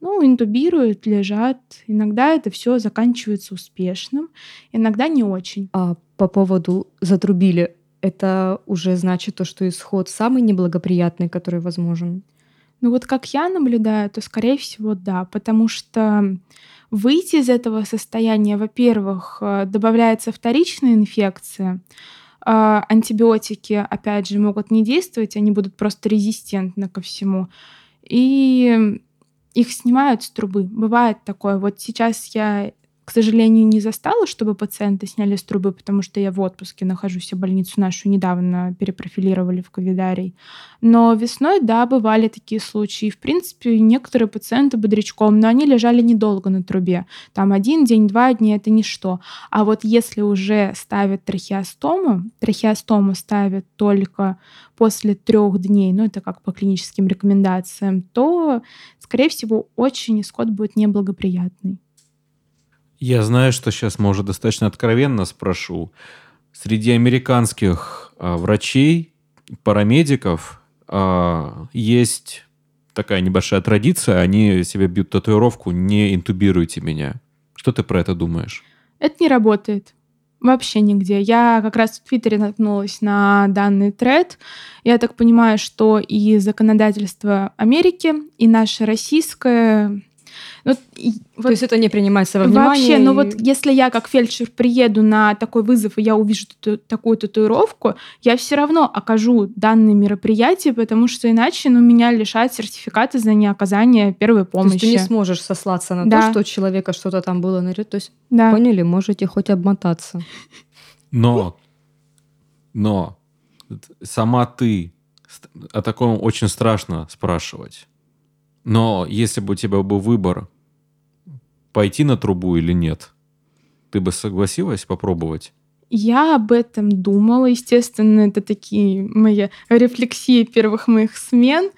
Ну, интубируют, лежат. Иногда это все заканчивается успешным, иногда не очень. А по поводу затрубили, это уже значит то, что исход самый неблагоприятный, который возможен? Ну вот как я наблюдаю, то скорее всего да, потому что выйти из этого состояния, во-первых, э, добавляется вторичная инфекция, а, антибиотики, опять же, могут не действовать, они будут просто резистентны ко всему. И их снимают с трубы. Бывает такое. Вот сейчас я к сожалению, не застала, чтобы пациенты сняли с трубы, потому что я в отпуске нахожусь, а больницу нашу недавно перепрофилировали в ковидарий. Но весной, да, бывали такие случаи. В принципе, некоторые пациенты бодрячком, но они лежали недолго на трубе. Там один день, два дня — это ничто. А вот если уже ставят трахеостому, трахеостому ставят только после трех дней, ну это как по клиническим рекомендациям, то, скорее всего, очень исход будет неблагоприятный. Я знаю, что сейчас, может, достаточно откровенно спрошу. Среди американских а, врачей, парамедиков а, есть такая небольшая традиция. Они себе бьют татуировку «Не интубируйте меня». Что ты про это думаешь? Это не работает. Вообще нигде. Я как раз в Твиттере наткнулась на данный тред. Я так понимаю, что и законодательство Америки, и наше российское ну, вот, То есть это не принимается во внимание? Вообще, но ну вот если я как фельдшер приеду на такой вызов, и я увижу ту, такую татуировку, я все равно окажу данное мероприятие, потому что иначе ну, меня лишают сертификата за неоказание первой помощи. То есть ты не сможешь сослаться на да. то, что у человека что-то там было на То есть, да. поняли, можете хоть обмотаться. Но, но сама ты о таком очень страшно спрашивать. Но если бы у тебя был выбор пойти на трубу или нет, ты бы согласилась попробовать? Я об этом думала. Естественно, это такие мои рефлексии первых моих смен.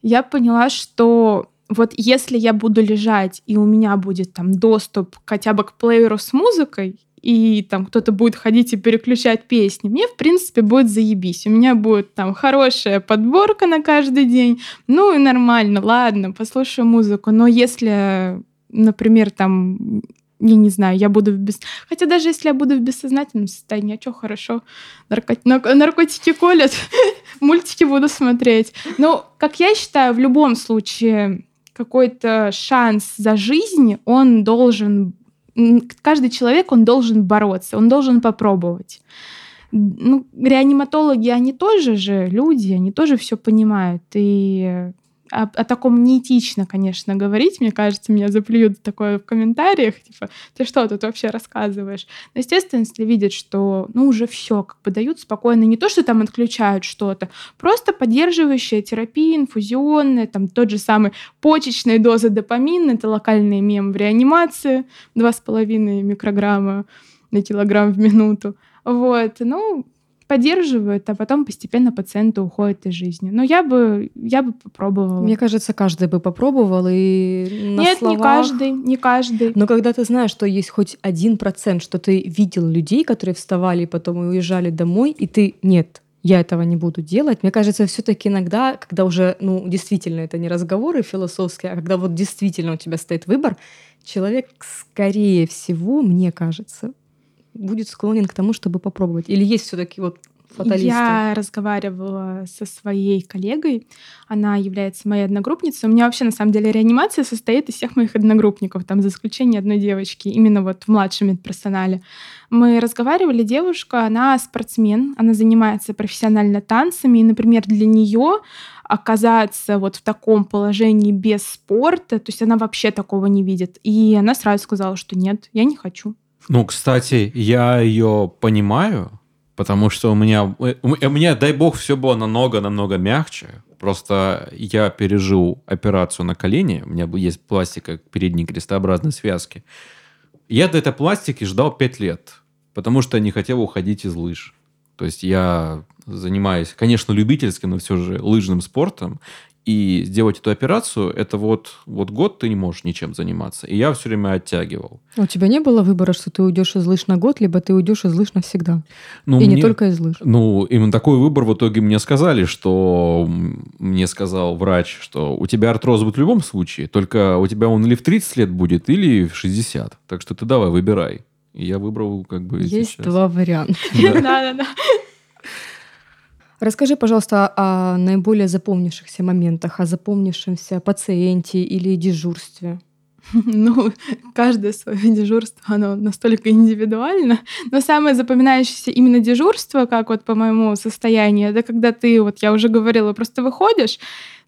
Я поняла, что вот если я буду лежать, и у меня будет там доступ хотя бы к плееру с музыкой, и там кто-то будет ходить и переключать песни, мне, в принципе, будет заебись. У меня будет там хорошая подборка на каждый день. Ну и нормально, ладно, послушаю музыку. Но если, например, там я не знаю, я буду в без... Хотя даже если я буду в бессознательном состоянии, а что, хорошо, Нарко... наркотики колят, мультики буду смотреть. Но, как я считаю, в любом случае какой-то шанс за жизнь, он должен каждый человек, он должен бороться, он должен попробовать. Ну, реаниматологи, они тоже же люди, они тоже все понимают. И о, о таком неэтично, конечно, говорить. Мне кажется, меня заплюют такое в комментариях, типа, ты что тут вообще рассказываешь? Но, естественно, если видят, что, ну, уже все, как бы дают спокойно, не то, что там отключают что-то, просто поддерживающая терапия, инфузионная, там тот же самый почечная доза допамина, это локальный мем в реанимации, 2,5 микрограмма на килограмм в минуту. Вот, ну, поддерживают, а потом постепенно пациенты уходят из жизни. Но я бы, я бы попробовала. Мне кажется, каждый бы попробовал и на Нет, словах... не каждый, не каждый. Но когда ты знаешь, что есть хоть один процент, что ты видел людей, которые вставали и потом уезжали домой, и ты нет, я этого не буду делать. Мне кажется, все-таки иногда, когда уже, ну, действительно, это не разговоры философские, а когда вот действительно у тебя стоит выбор, человек, скорее всего, мне кажется, будет склонен к тому, чтобы попробовать? Или есть все-таки вот фаталисты? Я разговаривала со своей коллегой. Она является моей одногруппницей. У меня вообще, на самом деле, реанимация состоит из всех моих одногруппников, там, за исключением одной девочки, именно вот в младшем медперсонале. Мы разговаривали, девушка, она спортсмен, она занимается профессионально танцами, и, например, для нее оказаться вот в таком положении без спорта, то есть она вообще такого не видит. И она сразу сказала, что нет, я не хочу. Ну, кстати, я ее понимаю, потому что у меня, у меня, дай бог, все было намного-намного мягче. Просто я пережил операцию на колени, у меня есть пластика передней крестообразной связки. Я до этой пластики ждал 5 лет, потому что не хотел уходить из лыж. То есть я занимаюсь, конечно, любительским, но все же лыжным спортом и сделать эту операцию, это вот, вот год ты не можешь ничем заниматься. И я все время оттягивал. У тебя не было выбора, что ты уйдешь из лыж на год, либо ты уйдешь из лыж навсегда? Ну, и мне, не только из лыж. Ну, именно такой выбор в итоге мне сказали, что мне сказал врач, что у тебя артроз будет в любом случае, только у тебя он или в 30 лет будет, или в 60. Так что ты давай, выбирай. И я выбрал как бы Есть сейчас. два варианта. Да-да-да. Расскажи, пожалуйста, о наиболее запомнившихся моментах, о запомнившемся пациенте или дежурстве. Ну, каждое свое дежурство, оно настолько индивидуально. Но самое запоминающееся именно дежурство, как вот по моему состоянию, это когда ты, вот я уже говорила, просто выходишь,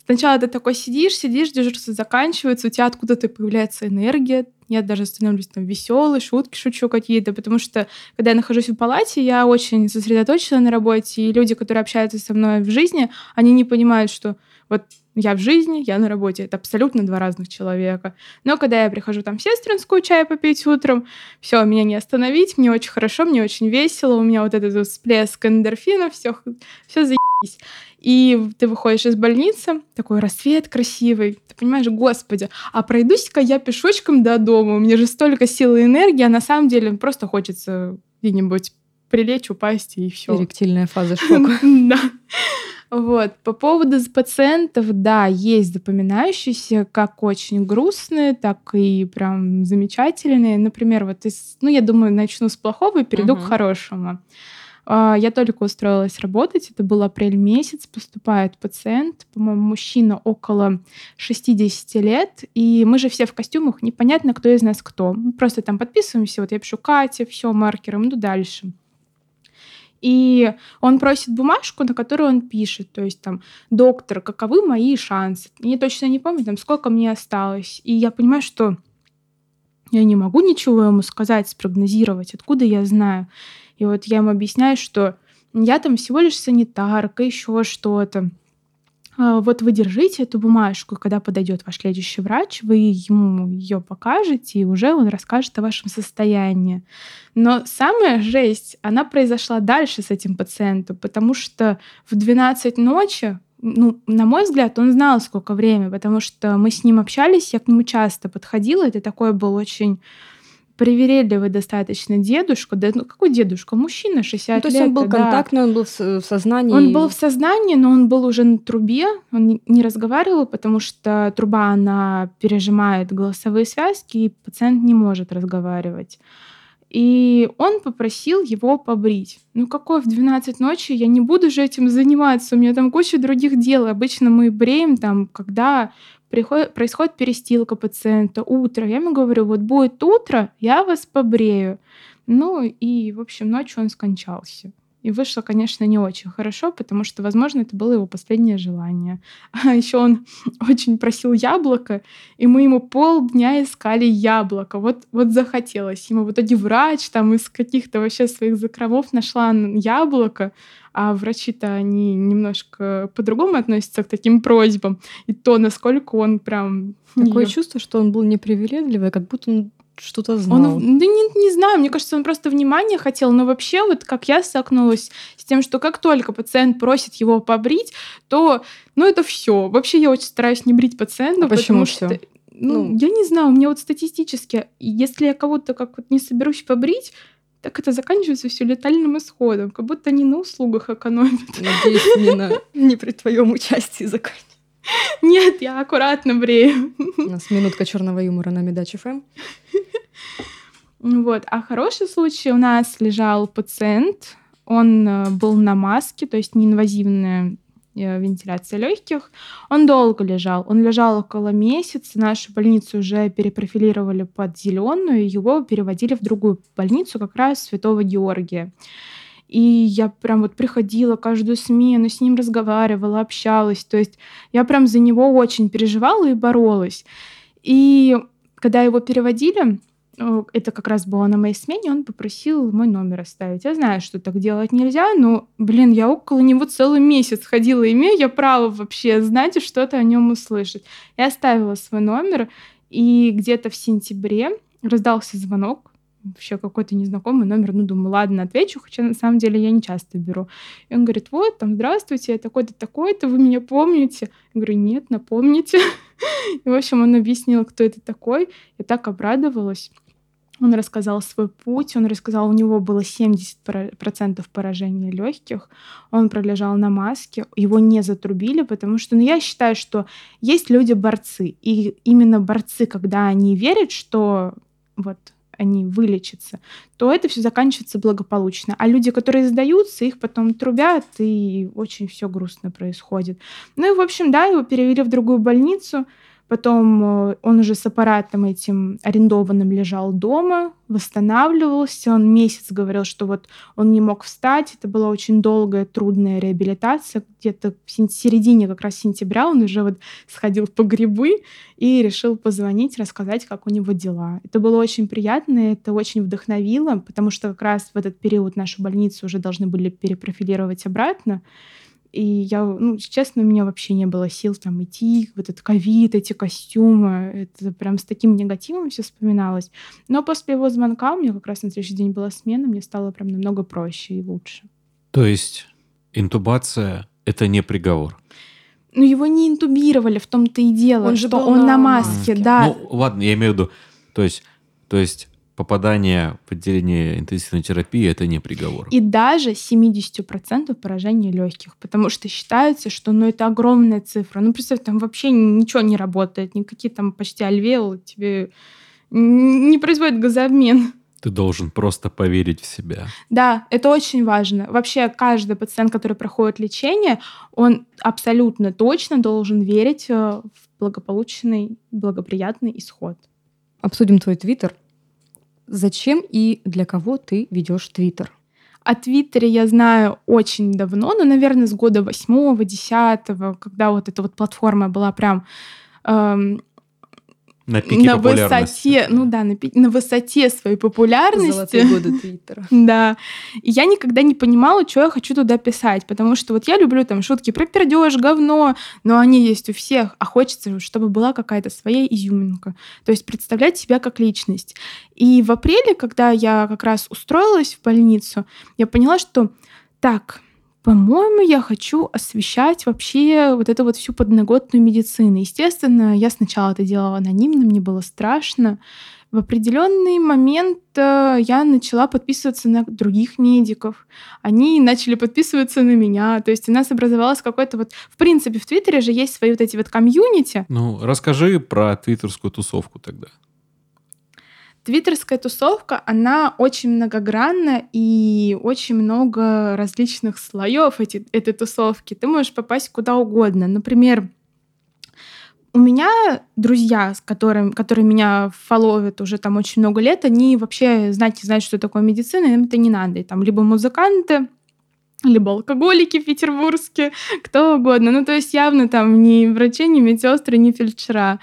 Сначала ты такой сидишь, сидишь, дежурство заканчивается, у тебя откуда-то появляется энергия, я даже становлюсь там веселой, шутки шучу какие-то, потому что когда я нахожусь в палате, я очень сосредоточена на работе, и люди, которые общаются со мной в жизни, они не понимают, что вот я в жизни, я на работе. Это абсолютно два разных человека. Но когда я прихожу там в сестринскую чай попить утром, все, меня не остановить, мне очень хорошо, мне очень весело, у меня вот этот всплеск эндорфина, все, все заебись. И ты выходишь из больницы, такой рассвет красивый, ты понимаешь, господи, а пройдусь-ка я пешочком до дома, у меня же столько силы и энергии, а на самом деле просто хочется где-нибудь прилечь, упасть и все. Эректильная фаза шока. Да. Вот. По поводу пациентов, да, есть запоминающиеся, как очень грустные, так и прям замечательные. Например, вот из, ну, я думаю, начну с плохого и перейду uh-huh. к хорошему. А, я только устроилась работать, это был апрель месяц, поступает пациент, по-моему, мужчина около 60 лет, и мы же все в костюмах, непонятно, кто из нас кто. Мы просто там подписываемся, вот я пишу Катя, все маркером, иду дальше. И он просит бумажку, на которую он пишет, то есть там, доктор, каковы мои шансы? Я точно не помню, там, сколько мне осталось. И я понимаю, что я не могу ничего ему сказать, спрогнозировать, откуда я знаю. И вот я ему объясняю, что я там всего лишь санитарка, еще что-то. А, вот вы держите эту бумажку, когда подойдет ваш следующий врач, вы ему ее покажете, и уже он расскажет о вашем состоянии. Но самая жесть, она произошла дальше с этим пациентом, потому что в 12 ночи ну, на мой взгляд, он знал, сколько время, потому что мы с ним общались, я к нему часто подходила, это такой был очень привередливый достаточно дедушка. Да, ну какой дедушка? Мужчина 60 ну, то есть лет. он был да. контактный, он был в сознании? Он был в сознании, но он был уже на трубе, он не разговаривал, потому что труба, она пережимает голосовые связки, и пациент не может разговаривать. И он попросил его побрить. Ну какой в 12 ночи? Я не буду же этим заниматься, у меня там куча других дел. Обычно мы бреем там, когда приходит, происходит перестилка пациента, утро. Я ему говорю, вот будет утро, я вас побрею. Ну и, в общем, ночью он скончался. И вышло, конечно, не очень хорошо, потому что, возможно, это было его последнее желание. А еще он очень просил яблоко, и мы ему полдня искали яблоко. Вот, вот захотелось ему. Вот итоге врач там из каких-то вообще своих закромов нашла яблоко, а врачи-то они немножко по-другому относятся к таким просьбам. И то, насколько он прям... Такое чувство, что он был непривередливый, как будто он что-то знал. Он, да не, не знаю, мне кажется, он просто внимание хотел, но вообще вот как я столкнулась с тем, что как только пациент просит его побрить, то, ну это все. Вообще я очень стараюсь не брить пациента, а почему что ну, ну, я не знаю, у меня вот статистически, если я кого-то как вот не соберусь побрить, так это заканчивается все летальным исходом, как будто они на услугах экономят. Надеюсь, не, на, не при твоем участии заканчивается. Нет, я аккуратно брею. У нас минутка черного юмора на Медач ФМ. Вот. А хороший случай у нас лежал пациент, он э, был на маске, то есть неинвазивная э, вентиляция легких. Он долго лежал. Он лежал около месяца. Нашу больницу уже перепрофилировали под зеленую, его переводили в другую больницу, как раз Святого Георгия. И я прям вот приходила каждую смену, с ним разговаривала, общалась. То есть я прям за него очень переживала и боролась. И когда его переводили, это как раз было на моей смене, он попросил мой номер оставить. Я знаю, что так делать нельзя, но, блин, я около него целый месяц ходила, имею я право вообще знать и что-то о нем услышать. Я оставила свой номер, и где-то в сентябре раздался звонок, вообще какой-то незнакомый номер, ну, думаю, ладно, отвечу, хотя на самом деле я не часто беру. И он говорит, вот, там, здравствуйте, я такой-то, такой-то, вы меня помните? Я говорю, нет, напомните. И, в общем, он объяснил, кто это такой. Я так обрадовалась. Он рассказал свой путь, он рассказал, у него было 70% поражения легких, он пролежал на маске, его не затрубили, потому что, ну, я считаю, что есть люди-борцы, и именно борцы, когда они верят, что вот они вылечатся, то это все заканчивается благополучно. А люди, которые сдаются, их потом трубят, и очень все грустно происходит. Ну и, в общем, да, его перевели в другую больницу. Потом э, он уже с аппаратом этим арендованным лежал дома, восстанавливался. Он месяц говорил, что вот он не мог встать. Это была очень долгая, трудная реабилитация. Где-то в середине как раз сентября он уже вот сходил по грибы и решил позвонить, рассказать, как у него дела. Это было очень приятно, это очень вдохновило, потому что как раз в этот период нашу больницу уже должны были перепрофилировать обратно. И я, ну, честно, у меня вообще не было сил там идти, вот этот ковид, эти костюмы. Это прям с таким негативом все вспоминалось. Но после его звонка, у меня как раз на следующий день была смена, мне стало прям намного проще и лучше. То есть интубация — это не приговор? Ну, его не интубировали, в том-то и дело, он что он на маске, маске, да. Ну, ладно, я имею в виду, то есть, то есть попадание в отделение интенсивной терапии – это не приговор. И даже 70% поражения легких, потому что считается, что ну, это огромная цифра. Ну, представь, там вообще ничего не работает, никакие там почти альвеолы тебе не производят газообмен. Ты должен просто поверить в себя. Да, это очень важно. Вообще каждый пациент, который проходит лечение, он абсолютно точно должен верить э, в благополучный, благоприятный исход. Обсудим твой твиттер. Зачем и для кого ты ведешь Твиттер? О Твиттере я знаю очень давно, ну, наверное, с года восьмого, десятого, когда вот эта вот платформа была прям эм, на пике на высоте, ну да, на, на высоте своей популярности. Золотые годы Твиттера. да. И я никогда не понимала, что я хочу туда писать, потому что вот я люблю там шутки про пердеж, говно, но они есть у всех, а хочется, чтобы была какая-то своя изюминка. То есть представлять себя как личность. И в апреле, когда я как раз устроилась в больницу, я поняла, что так, по-моему, я хочу освещать вообще вот эту вот всю подноготную медицину. Естественно, я сначала это делала анонимно, мне было страшно. В определенный момент э, я начала подписываться на других медиков. Они начали подписываться на меня. То есть у нас образовалось какое-то вот... В принципе, в Твиттере же есть свои вот эти вот комьюнити. Ну, расскажи про твиттерскую тусовку тогда. Твиттерская тусовка, она очень многогранна и очень много различных слоев эти, этой тусовки. Ты можешь попасть куда угодно. Например, у меня друзья, с которым, которые меня фоловят уже там очень много лет, они вообще знать не знают, что такое медицина, им это не надо. И там либо музыканты, либо алкоголики петербургские, кто угодно. Ну, то есть явно там ни врачи, ни медсестры, ни фельдшера.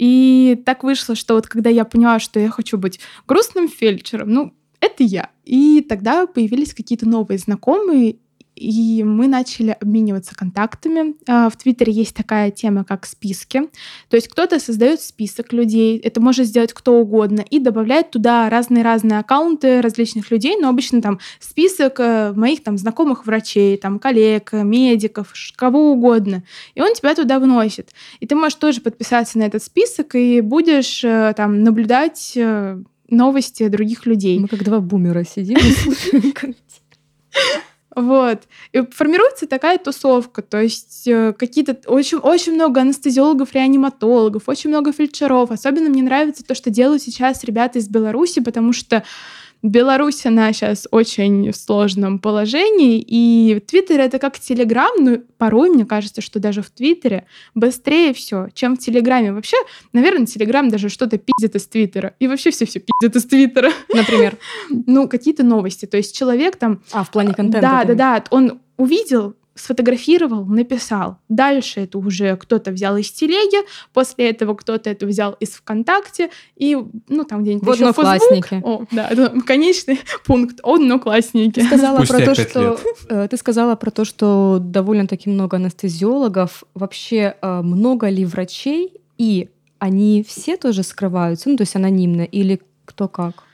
И так вышло, что вот когда я поняла, что я хочу быть грустным фельдшером, ну, это я. И тогда появились какие-то новые знакомые, и мы начали обмениваться контактами. А, в Твиттере есть такая тема, как списки. То есть кто-то создает список людей, это может сделать кто угодно, и добавляет туда разные-разные аккаунты различных людей, но обычно там список э, моих там знакомых врачей, там коллег, медиков, кого угодно. И он тебя туда вносит. И ты можешь тоже подписаться на этот список и будешь э, там наблюдать э, новости других людей. Мы как два бумера сидим и слушаем. Вот. И формируется такая тусовка, то есть э, какие-то очень, очень много анестезиологов, реаниматологов, очень много фельдшеров. Особенно мне нравится то, что делают сейчас ребята из Беларуси, потому что Беларусь, она сейчас очень в сложном положении, и Твиттер это как Телеграм, но порой мне кажется, что даже в Твиттере быстрее все, чем в Телеграме. Вообще, наверное, Телеграм даже что-то пиздит из Твиттера. И вообще все-все пиздит из Твиттера. Например? Ну, какие-то новости. То есть человек там... А, в плане контента? Да, да, да. Он увидел сфотографировал, написал. Дальше это уже кто-то взял из телеги, после этого кто-то это взял из ВКонтакте, и, ну, там где-нибудь вот еще Фейсбук. О, да, это конечный пункт. Одноклассники. Ты сказала про то, что... Э, ты сказала про то, что довольно-таки много анестезиологов. Вообще, э, много ли врачей, и они все тоже скрываются, ну, то есть анонимно, или кто как?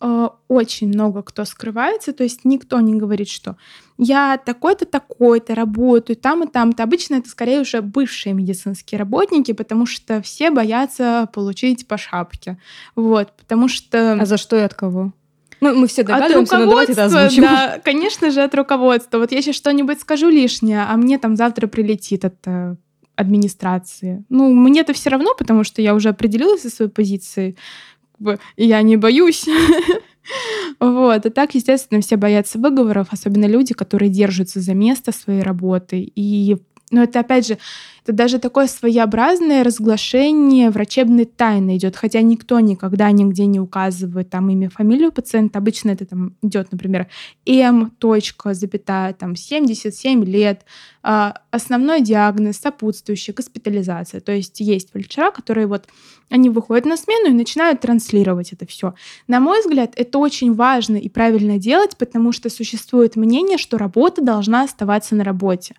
Э, очень много кто скрывается, то есть никто не говорит, что я такой-то, такой-то работаю там и там-то. Обычно это скорее уже бывшие медицинские работники, потому что все боятся получить по шапке. Вот, потому что... А за что и от кого? Ну, мы все догадываемся, от но давайте это озвучим. Да, конечно же, от руководства. Вот я сейчас что-нибудь скажу лишнее, а мне там завтра прилетит от э, администрации. Ну, мне это все равно, потому что я уже определилась со своей позицией бы, я не боюсь. Вот. И так, естественно, все боятся выговоров, особенно люди, которые держатся за место своей работы. И но это, опять же, даже такое своеобразное разглашение врачебной тайны идет, хотя никто никогда нигде не указывает там имя, фамилию пациента. Обычно это там идет, например, М. Точка, запятая, там 77 лет, а, основной диагноз, сопутствующий, госпитализация. То есть есть фельдшера, которые вот они выходят на смену и начинают транслировать это все. На мой взгляд, это очень важно и правильно делать, потому что существует мнение, что работа должна оставаться на работе.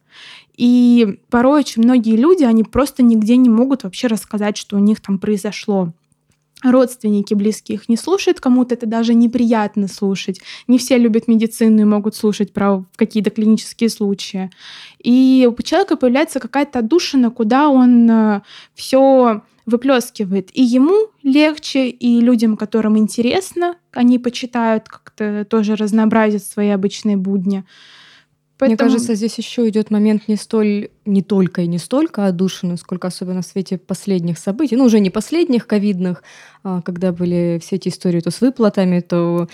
И порой очень многие люди, они просто нигде не могут вообще рассказать, что у них там произошло родственники близкие их не слушают, кому-то это даже неприятно слушать. Не все любят медицину и могут слушать про какие-то клинические случаи. И у человека появляется какая-то отдушина, куда он э, все выплескивает. И ему легче, и людям, которым интересно, они почитают, как-то тоже разнообразят свои обычные будни. Поэтому... Мне кажется, здесь еще идет момент не столь, не только и не столько отдушины, сколько особенно в свете последних событий, ну уже не последних ковидных, а, когда были все эти истории то с выплатами, то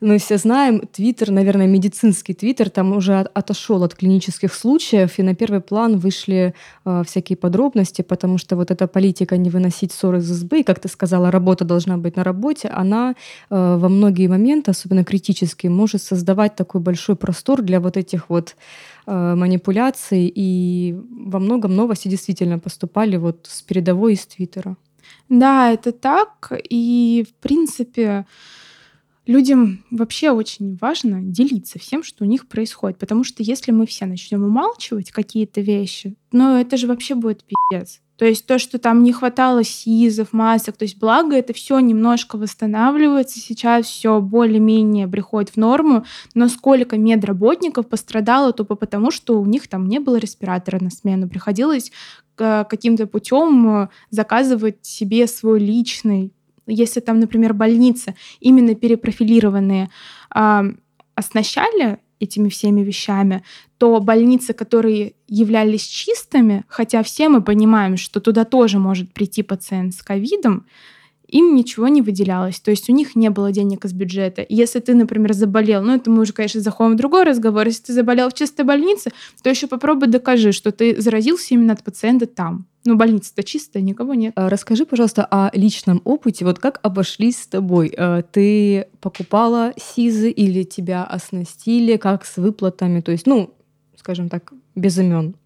мы все знаем, Твиттер, наверное, медицинский Твиттер, там уже отошел от клинических случаев, и на первый план вышли а, всякие подробности, потому что вот эта политика не выносить ссоры из избы, и, как ты сказала, работа должна быть на работе, она а, во многие моменты, особенно критические, может создавать такой большой простор для вот этих вот манипуляций, и во многом новости действительно поступали вот с передовой из Твиттера. Да, это так. И, в принципе, людям вообще очень важно делиться всем, что у них происходит. Потому что если мы все начнем умалчивать какие-то вещи, ну это же вообще будет пиздец. То есть то, что там не хватало сизов, масок, то есть благо это все немножко восстанавливается, сейчас все более-менее приходит в норму, но сколько медработников пострадало тупо потому, что у них там не было респиратора на смену, приходилось каким-то путем э, заказывать себе свой личный. Если там, например, больницы именно перепрофилированные э, оснащали этими всеми вещами, то больницы, которые являлись чистыми, хотя все мы понимаем, что туда тоже может прийти пациент с ковидом, им ничего не выделялось. То есть у них не было денег из бюджета. Если ты, например, заболел, ну это мы уже, конечно, заходим в другой разговор, если ты заболел в чистой больнице, то еще попробуй докажи, что ты заразился именно от пациента там. Ну, больница-то чистая, никого нет. А, расскажи, пожалуйста, о личном опыте. Вот как обошлись с тобой? А, ты покупала СИЗы или тебя оснастили? Как с выплатами? То есть, ну, скажем так, без имен.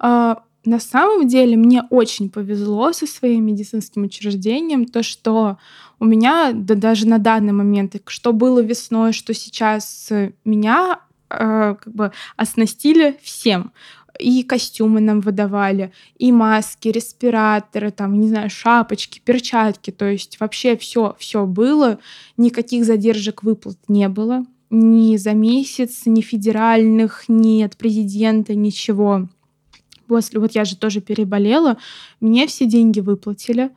А, на самом деле мне очень повезло со своим медицинским учреждением, то, что у меня да, даже на данный момент, что было весной, что сейчас меня э, как бы оснастили всем. И костюмы нам выдавали, и маски, респираторы, там, не знаю, шапочки, перчатки, то есть вообще все, все было, никаких задержек выплат не было, ни за месяц, ни федеральных, ни от президента, ничего. После, вот я же тоже переболела, мне все деньги выплатили.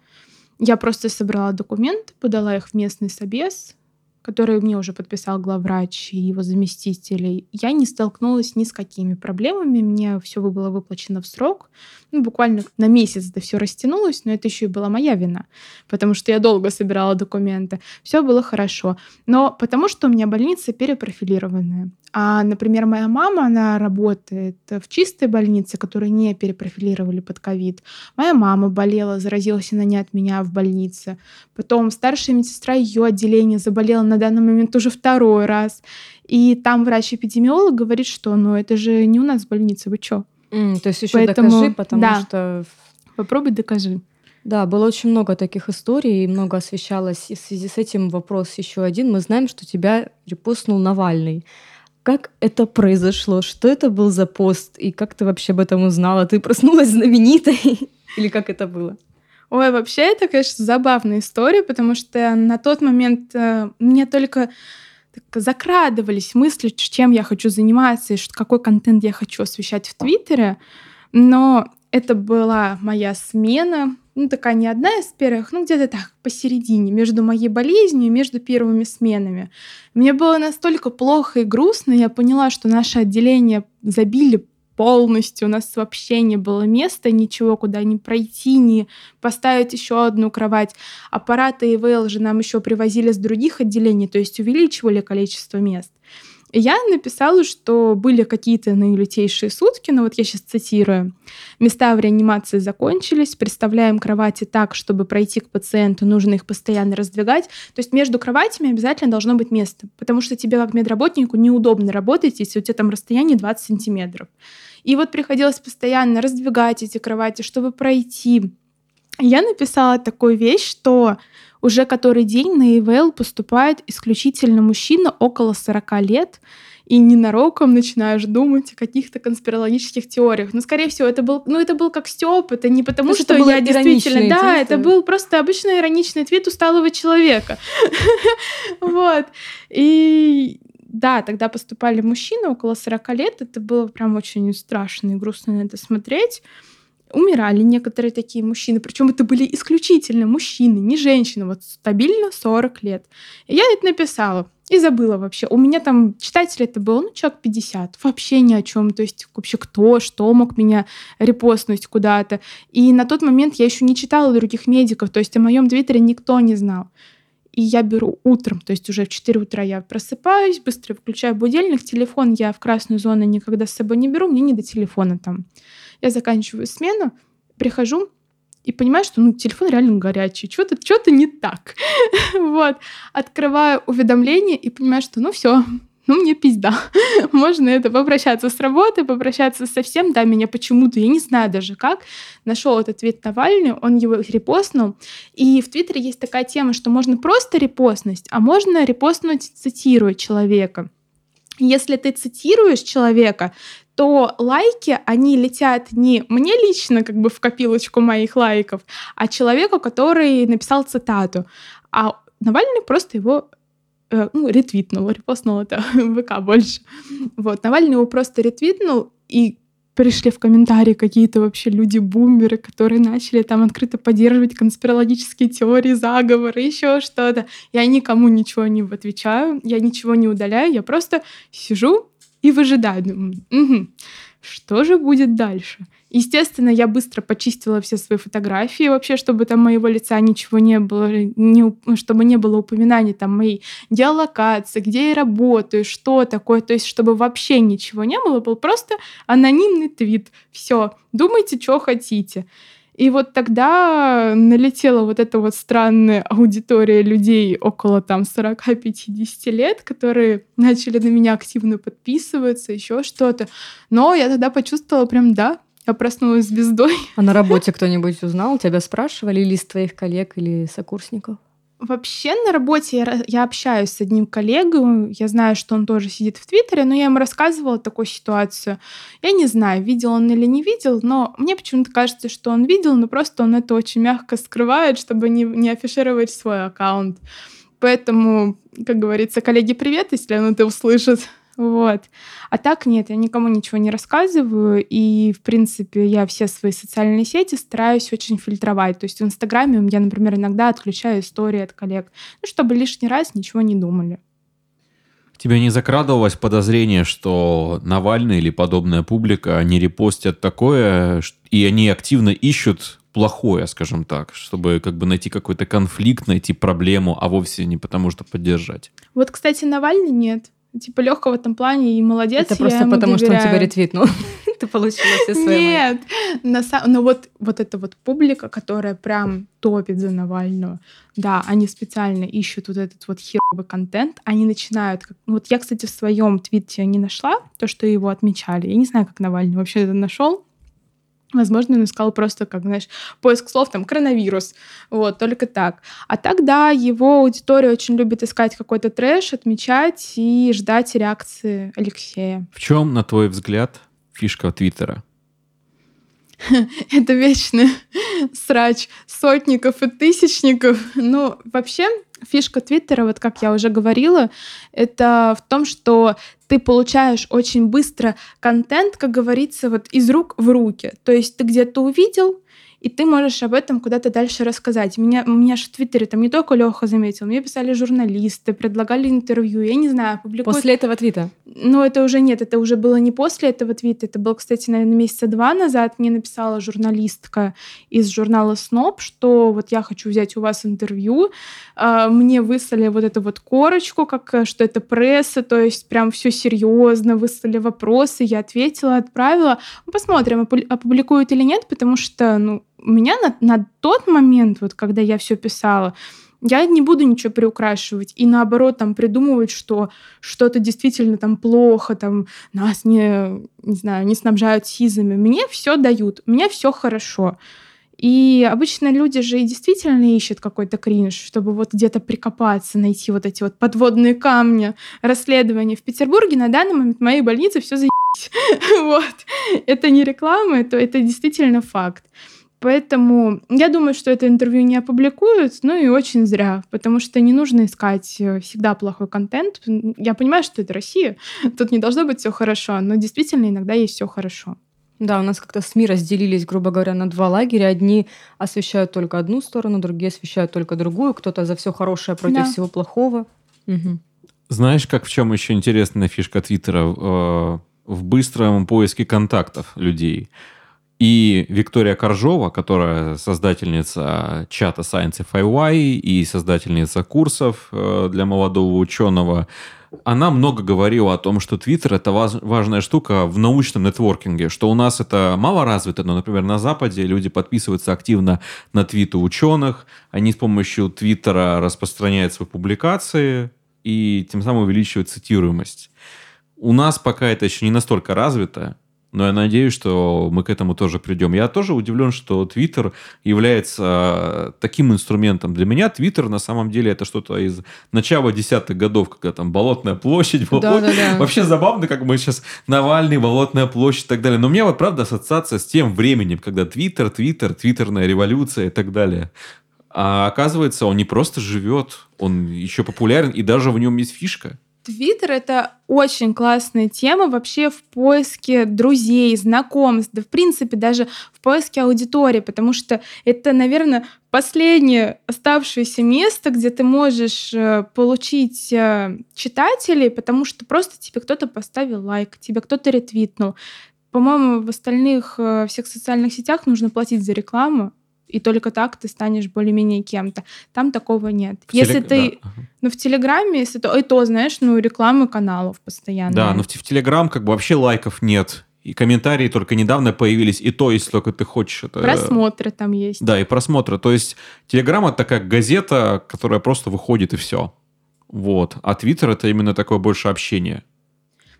Я просто собрала документы, подала их в местный собес, которые мне уже подписал главврач и его заместители, я не столкнулась ни с какими проблемами. Мне все было выплачено в срок. Ну, буквально на месяц это все растянулось, но это еще и была моя вина, потому что я долго собирала документы. Все было хорошо. Но потому что у меня больница перепрофилированная. А, например, моя мама, она работает в чистой больнице, которую не перепрофилировали под ковид. Моя мама болела, заразилась она не от меня в больнице. Потом старшая медсестра ее отделения заболела на данный момент уже второй раз. И там врач-эпидемиолог говорит, что ну это же не у нас в больнице, вы чё? Mm, то есть еще Поэтому, докажи, потому да, что... Попробуй докажи. Да, было очень много таких историй, и много освещалось. И в связи с этим вопрос еще один. Мы знаем, что тебя репостнул Навальный. Как это произошло? Что это был за пост? И как ты вообще об этом узнала? Ты проснулась знаменитой? Или как это было? Ой, вообще это, конечно, забавная история, потому что на тот момент э, мне только так закрадывались мысли, чем я хочу заниматься и какой контент я хочу освещать в Твиттере. Но это была моя смена, ну, такая не одна из первых, ну, где-то так, посередине, между моей болезнью и между первыми сменами. Мне было настолько плохо и грустно, я поняла, что наше отделение забили полностью. У нас вообще не было места, ничего, куда ни пройти, ни поставить еще одну кровать. Аппараты ИВЛ же нам еще привозили с других отделений, то есть увеличивали количество мест. Я написала, что были какие-то наилютейшие сутки, но вот я сейчас цитирую. Места в реанимации закончились, представляем кровати так, чтобы пройти к пациенту, нужно их постоянно раздвигать. То есть между кроватями обязательно должно быть место, потому что тебе как медработнику неудобно работать, если у тебя там расстояние 20 сантиметров. И вот приходилось постоянно раздвигать эти кровати, чтобы пройти. Я написала такую вещь, что уже который день на ИВЛ поступает исключительно мужчина около 40 лет, и ненароком начинаешь думать о каких-то конспирологических теориях. Но, скорее всего, это был, ну, это был как Степ, это не потому, То, что, что я действительно... Да, твит, это был просто обычный ироничный твит усталого человека. Вот. И да, тогда поступали мужчины около 40 лет. Это было прям очень страшно и грустно на это смотреть умирали некоторые такие мужчины, причем это были исключительно мужчины, не женщины, вот стабильно 40 лет. И я это написала и забыла вообще. У меня там читателей это было, ну, человек 50, вообще ни о чем. То есть вообще кто, что мог меня репостнуть куда-то. И на тот момент я еще не читала других медиков, то есть о моем твиттере никто не знал. И я беру утром, то есть уже в 4 утра я просыпаюсь, быстро включаю будильник, телефон я в красную зону никогда с собой не беру, мне не до телефона там. Я заканчиваю смену, прихожу и понимаю, что ну, телефон реально горячий, что-то что не так. вот. Открываю уведомление и понимаю, что ну все, ну, мне пизда. Можно это попрощаться с работы, попрощаться со всем. Да, меня почему-то, я не знаю даже как, нашел этот твит Навальный, он его репостнул. И в Твиттере есть такая тема, что можно просто репостнуть, а можно репостнуть, цитируя человека. Если ты цитируешь человека, то лайки, они летят не мне лично как бы в копилочку моих лайков, а человеку, который написал цитату. А Навальный просто его э, ну, ретвитнул, репостнул это ВК больше. Вот, Навальный его просто ретвитнул, и пришли в комментарии какие-то вообще люди-бумеры, которые начали там открыто поддерживать конспирологические теории, заговоры, еще что-то. Я никому ничего не отвечаю, я ничего не удаляю, я просто сижу и выжидаю. Думаю, угу, что же будет дальше? Естественно, я быстро почистила все свои фотографии вообще, чтобы там моего лица ничего не было, не, чтобы не было упоминаний там моей геолокации, где я работаю, что такое, то есть чтобы вообще ничего не было, был просто анонимный твит. Все, думайте, что хотите. И вот тогда налетела вот эта вот странная аудитория людей около там 40-50 лет, которые начали на меня активно подписываться, еще что-то. Но я тогда почувствовала прям, да, я проснулась звездой. А на работе кто-нибудь узнал? Тебя спрашивали или из твоих коллег, или сокурсников? Вообще на работе я, я общаюсь с одним коллегой, я знаю, что он тоже сидит в Твиттере, но я ему рассказывала такую ситуацию. Я не знаю, видел он или не видел, но мне почему-то кажется, что он видел, но просто он это очень мягко скрывает, чтобы не, не афишировать свой аккаунт. Поэтому, как говорится, коллеги, привет, если он это услышит. Вот. А так нет, я никому ничего не рассказываю, и, в принципе, я все свои социальные сети стараюсь очень фильтровать. То есть в Инстаграме я, например, иногда отключаю истории от коллег, ну, чтобы лишний раз ничего не думали. Тебе не закрадывалось подозрение, что Навальный или подобная публика, они репостят такое, и они активно ищут плохое, скажем так, чтобы как бы найти какой-то конфликт, найти проблему, а вовсе не потому, что поддержать? Вот, кстати, Навальный нет типа легко в этом плане и молодец. Это просто потому, доверяю. что он тебя ретвитнул. Ты получила все свои. Нет, на но ну вот, вот эта вот публика, которая прям топит за Навального, да, они специально ищут вот этот вот херовый контент, они начинают... Вот я, кстати, в своем твите не нашла то, что его отмечали. Я не знаю, как Навальный вообще это нашел. Возможно, он искал просто, как, знаешь, поиск слов, там, коронавирус, вот, только так. А тогда его аудитория очень любит искать какой-то трэш, отмечать и ждать реакции Алексея. В чем, на твой взгляд, фишка Твиттера? Это вечный срач сотников и тысячников. Ну, вообще, фишка Твиттера, вот как я уже говорила, это в том, что ты получаешь очень быстро контент, как говорится, вот из рук в руки. То есть ты где-то увидел, и ты можешь об этом куда-то дальше рассказать. Меня, меня же в Твиттере там не только Леха заметил, мне писали журналисты, предлагали интервью, я не знаю, публикуют... После этого твита? Ну, это уже нет, это уже было не после этого твита, это было, кстати, наверное, месяца два назад. Мне написала журналистка из журнала «Сноб», что вот я хочу взять у вас интервью. А, мне выслали вот эту вот корочку, как что это пресса, то есть прям все серьезно, выслали вопросы, я ответила, отправила. Ну, посмотрим, опубликуют или нет, потому что, ну, у меня на, на тот момент, вот когда я все писала, я не буду ничего приукрашивать и наоборот там придумывать, что что-то действительно там плохо, там нас не, не знаю, не снабжают сизами. Мне все дают, мне все хорошо. И обычно люди же и действительно ищут какой-то кринж, чтобы вот где-то прикопаться, найти вот эти вот подводные камни расследования. В Петербурге на данный момент в моей больнице все заебись. Вот. Это не реклама, это, это действительно факт. Поэтому я думаю, что это интервью не опубликуют, ну и очень зря, потому что не нужно искать э, всегда плохой контент. Я понимаю, что это Россия, тут не должно быть все хорошо, но действительно иногда есть все хорошо. Да, у нас как-то СМИ разделились, грубо говоря, на два лагеря. Одни освещают только одну сторону, другие освещают только другую. Кто-то за все хорошее против да. всего плохого. Угу. Знаешь, как в чем еще интересная фишка Твиттера? Э, в быстром поиске контактов людей. И Виктория Коржова, которая создательница чата Science FIY и создательница курсов э, для молодого ученого, она много говорила о том, что Твиттер это важная штука в научном нетворкинге, что у нас это мало развито, но, например, на Западе люди подписываются активно на твиты ученых, они с помощью Твиттера распространяют свои публикации и тем самым увеличивают цитируемость. У нас пока это еще не настолько развито, но я надеюсь, что мы к этому тоже придем. Я тоже удивлен, что Twitter является таким инструментом. Для меня Twitter на самом деле это что-то из начала десятых годов, когда там Болотная площадь была. Да, да, да. Вообще забавно, как мы сейчас Навальный, Болотная площадь и так далее. Но у меня вот правда ассоциация с тем временем, когда Twitter, Twitter, твиттерная революция и так далее. А оказывается, он не просто живет, он еще популярен, и даже в нем есть фишка. Твиттер — это очень классная тема вообще в поиске друзей, знакомств, да в принципе даже в поиске аудитории, потому что это, наверное, последнее оставшееся место, где ты можешь э, получить э, читателей, потому что просто тебе кто-то поставил лайк, тебе кто-то ретвитнул. По-моему, в остальных э, всех социальных сетях нужно платить за рекламу, и только так ты станешь более-менее кем-то. Там такого нет. В если телег... ты... Да. Ну, в Телеграме, если то... И то, знаешь, ну, рекламы каналов постоянно. Да, но в, в Телеграм как бы вообще лайков нет. И комментарии только недавно появились, и то, если только ты хочешь. Это... Просмотры там есть. Да, и просмотры. То есть Телеграм это как газета, которая просто выходит и все. Вот. А Твиттер это именно такое больше общение.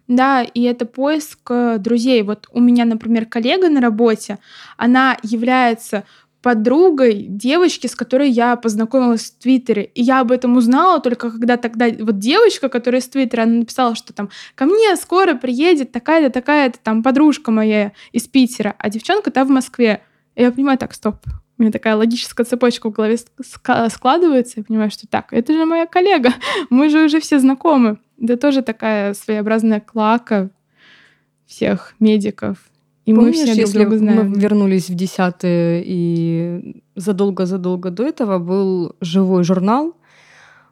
Да, и это поиск э, друзей. Вот у меня, например, коллега на работе, она является подругой девочки, с которой я познакомилась в Твиттере. И я об этом узнала только когда тогда вот девочка, которая из Твиттера, она написала, что там ко мне скоро приедет такая-то, такая-то там подружка моя из Питера, а девчонка там в Москве. И я понимаю, так, стоп, у меня такая логическая цепочка в голове складывается, я понимаю, что так, это же моя коллега, мы же уже все знакомы. Это тоже такая своеобразная клака всех медиков. И Помнишь, мы все если друг друга знаем. мы вернулись в десятые, и задолго-задолго до этого был живой журнал,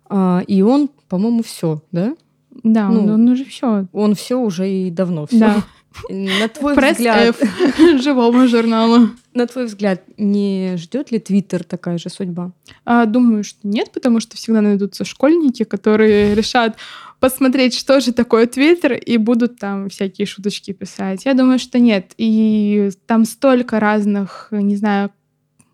а, и он, по-моему, все, да? Да, ну, он, он уже все. Он все уже и давно все. Да. На твой Пресс взгляд, F живому журналу. На твой взгляд, не ждет ли Твиттер такая же судьба? А, думаю, что нет, потому что всегда найдутся школьники, которые решат посмотреть, что же такое Твиттер, и будут там всякие шуточки писать. Я думаю, что нет. И там столько разных, не знаю,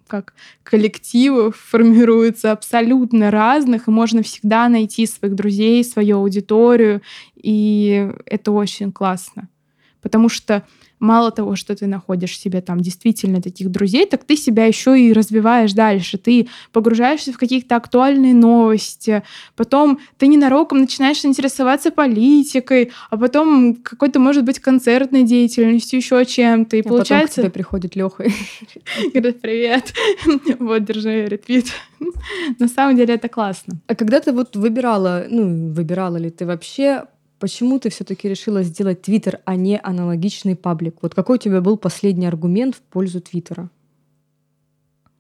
как коллективов формируются абсолютно разных, и можно всегда найти своих друзей, свою аудиторию, и это очень классно. Потому что мало того, что ты находишь себе там действительно таких друзей, так ты себя еще и развиваешь дальше. Ты погружаешься в какие-то актуальные новости, потом ты ненароком начинаешь интересоваться политикой, а потом какой-то, может быть, концертной деятельностью, еще чем-то. И а получается... Потом к тебе приходит Леха. Говорит, привет, вот, держи ретвит. На самом деле это классно. А когда ты вот выбирала, ну, выбирала ли ты вообще Почему ты все-таки решила сделать Твиттер, а не аналогичный паблик? Вот какой у тебя был последний аргумент в пользу Твиттера?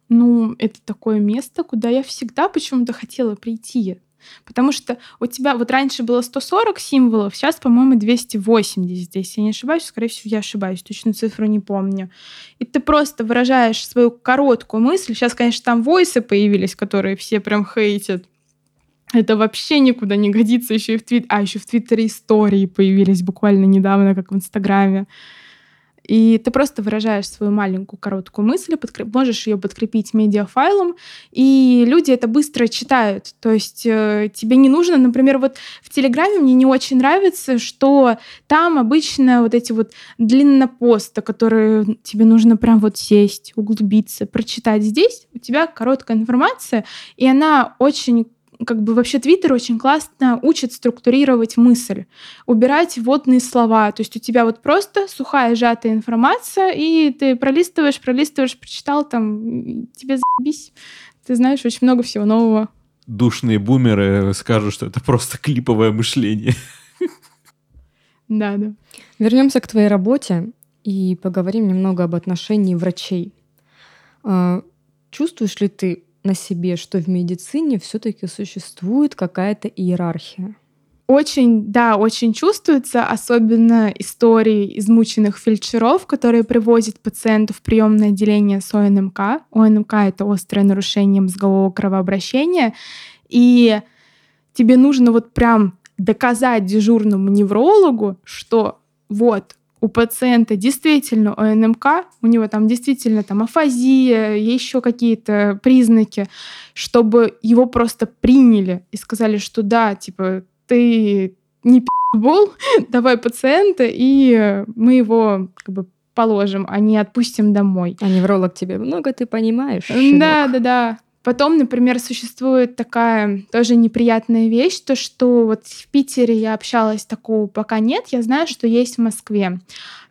Ну, это такое место, куда я всегда почему-то хотела прийти. Потому что у тебя вот раньше было 140 символов, сейчас, по-моему, 280. Если я не ошибаюсь, скорее всего, я ошибаюсь, точно цифру не помню. И ты просто выражаешь свою короткую мысль. Сейчас, конечно, там войсы появились, которые все прям хейтят. Это вообще никуда не годится еще и в Твиттере. А, еще в Твиттере истории появились буквально недавно, как в Инстаграме. И ты просто выражаешь свою маленькую короткую мысль, подкреп... можешь ее подкрепить медиафайлом, и люди это быстро читают. То есть э, тебе не нужно, например, вот в Телеграме мне не очень нравится, что там обычно вот эти вот длиннопосты, которые тебе нужно прям вот сесть, углубиться, прочитать. Здесь у тебя короткая информация, и она очень как бы вообще Твиттер очень классно учит структурировать мысль, убирать вводные слова. То есть у тебя вот просто сухая сжатая информация, и ты пролистываешь, пролистываешь, прочитал там, тебе заебись. Ты знаешь очень много всего нового. Душные бумеры скажут, что это просто клиповое мышление. Да, да. Вернемся к твоей работе и поговорим немного об отношении врачей. А, чувствуешь ли ты на себе, что в медицине все-таки существует какая-то иерархия? Очень, да, очень чувствуется, особенно истории измученных фельдшеров, которые привозят пациентов в приемное отделение с ОНМК. ОНМК — это острое нарушение мозгового кровообращения. И тебе нужно вот прям доказать дежурному неврологу, что вот у пациента действительно ОНМК, у него там действительно там афазия, еще какие-то признаки, чтобы его просто приняли и сказали, что да, типа, ты не пи***бол, давай пациента, и мы его как бы положим, а не отпустим домой. А невролог тебе много ты понимаешь? Щенок. Да, да, да. Потом, например, существует такая тоже неприятная вещь, то что вот в Питере я общалась, такого пока нет, я знаю, что есть в Москве.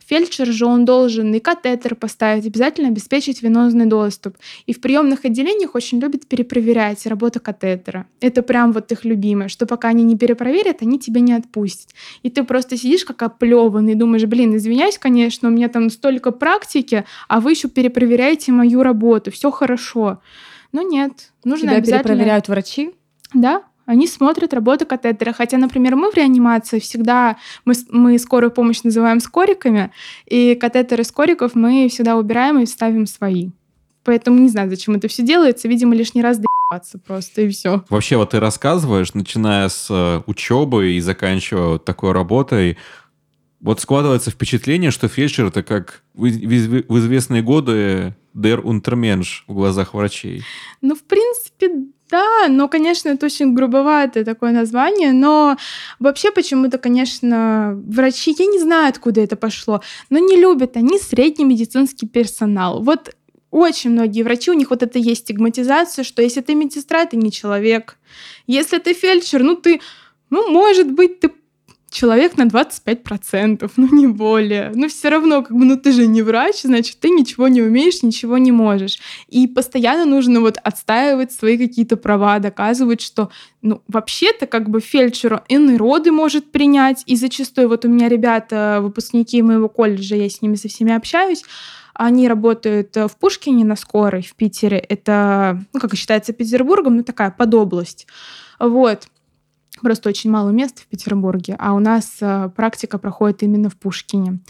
Фельдшер же он должен и катетер поставить, обязательно обеспечить венозный доступ. И в приемных отделениях очень любят перепроверять работу катетера. Это прям вот их любимое, что пока они не перепроверят, они тебя не отпустят. И ты просто сидишь как оплеванный, думаешь, блин, извиняюсь, конечно, у меня там столько практики, а вы еще перепроверяете мою работу, все хорошо. Но нет, нужно Тебя обязательно... перепроверяют врачи? Да, они смотрят работу катетера. Хотя, например, мы в реанимации всегда, мы, мы скорую помощь называем скориками, и катетеры скориков мы всегда убираем и ставим свои. Поэтому не знаю, зачем это все делается. Видимо, лишний раз доебаться просто, и все. Вообще, вот ты рассказываешь, начиная с э, учебы и заканчивая вот такой работой, вот складывается впечатление, что фельдшер это как в, в, в известные годы der Untermensch в глазах врачей. Ну, в принципе, да, но, конечно, это очень грубоватое такое название, но вообще почему-то, конечно, врачи, я не знаю, откуда это пошло, но не любят они средний медицинский персонал. Вот очень многие врачи, у них вот это есть стигматизация, что если ты медсестра, ты не человек. Если ты фельдшер, ну ты, ну, может быть, ты человек на 25%, ну не более. Но все равно, как бы, ну ты же не врач, значит, ты ничего не умеешь, ничего не можешь. И постоянно нужно вот отстаивать свои какие-то права, доказывать, что, ну, вообще-то, как бы, фельдшеру иные роды может принять, и зачастую вот у меня ребята, выпускники моего колледжа, я с ними со всеми общаюсь, они работают в Пушкине на скорой в Питере. Это, ну, как считается, Петербургом, ну, такая подобласть. Вот. Просто очень мало мест в Петербурге, а у нас э, практика проходит именно в Пушкине.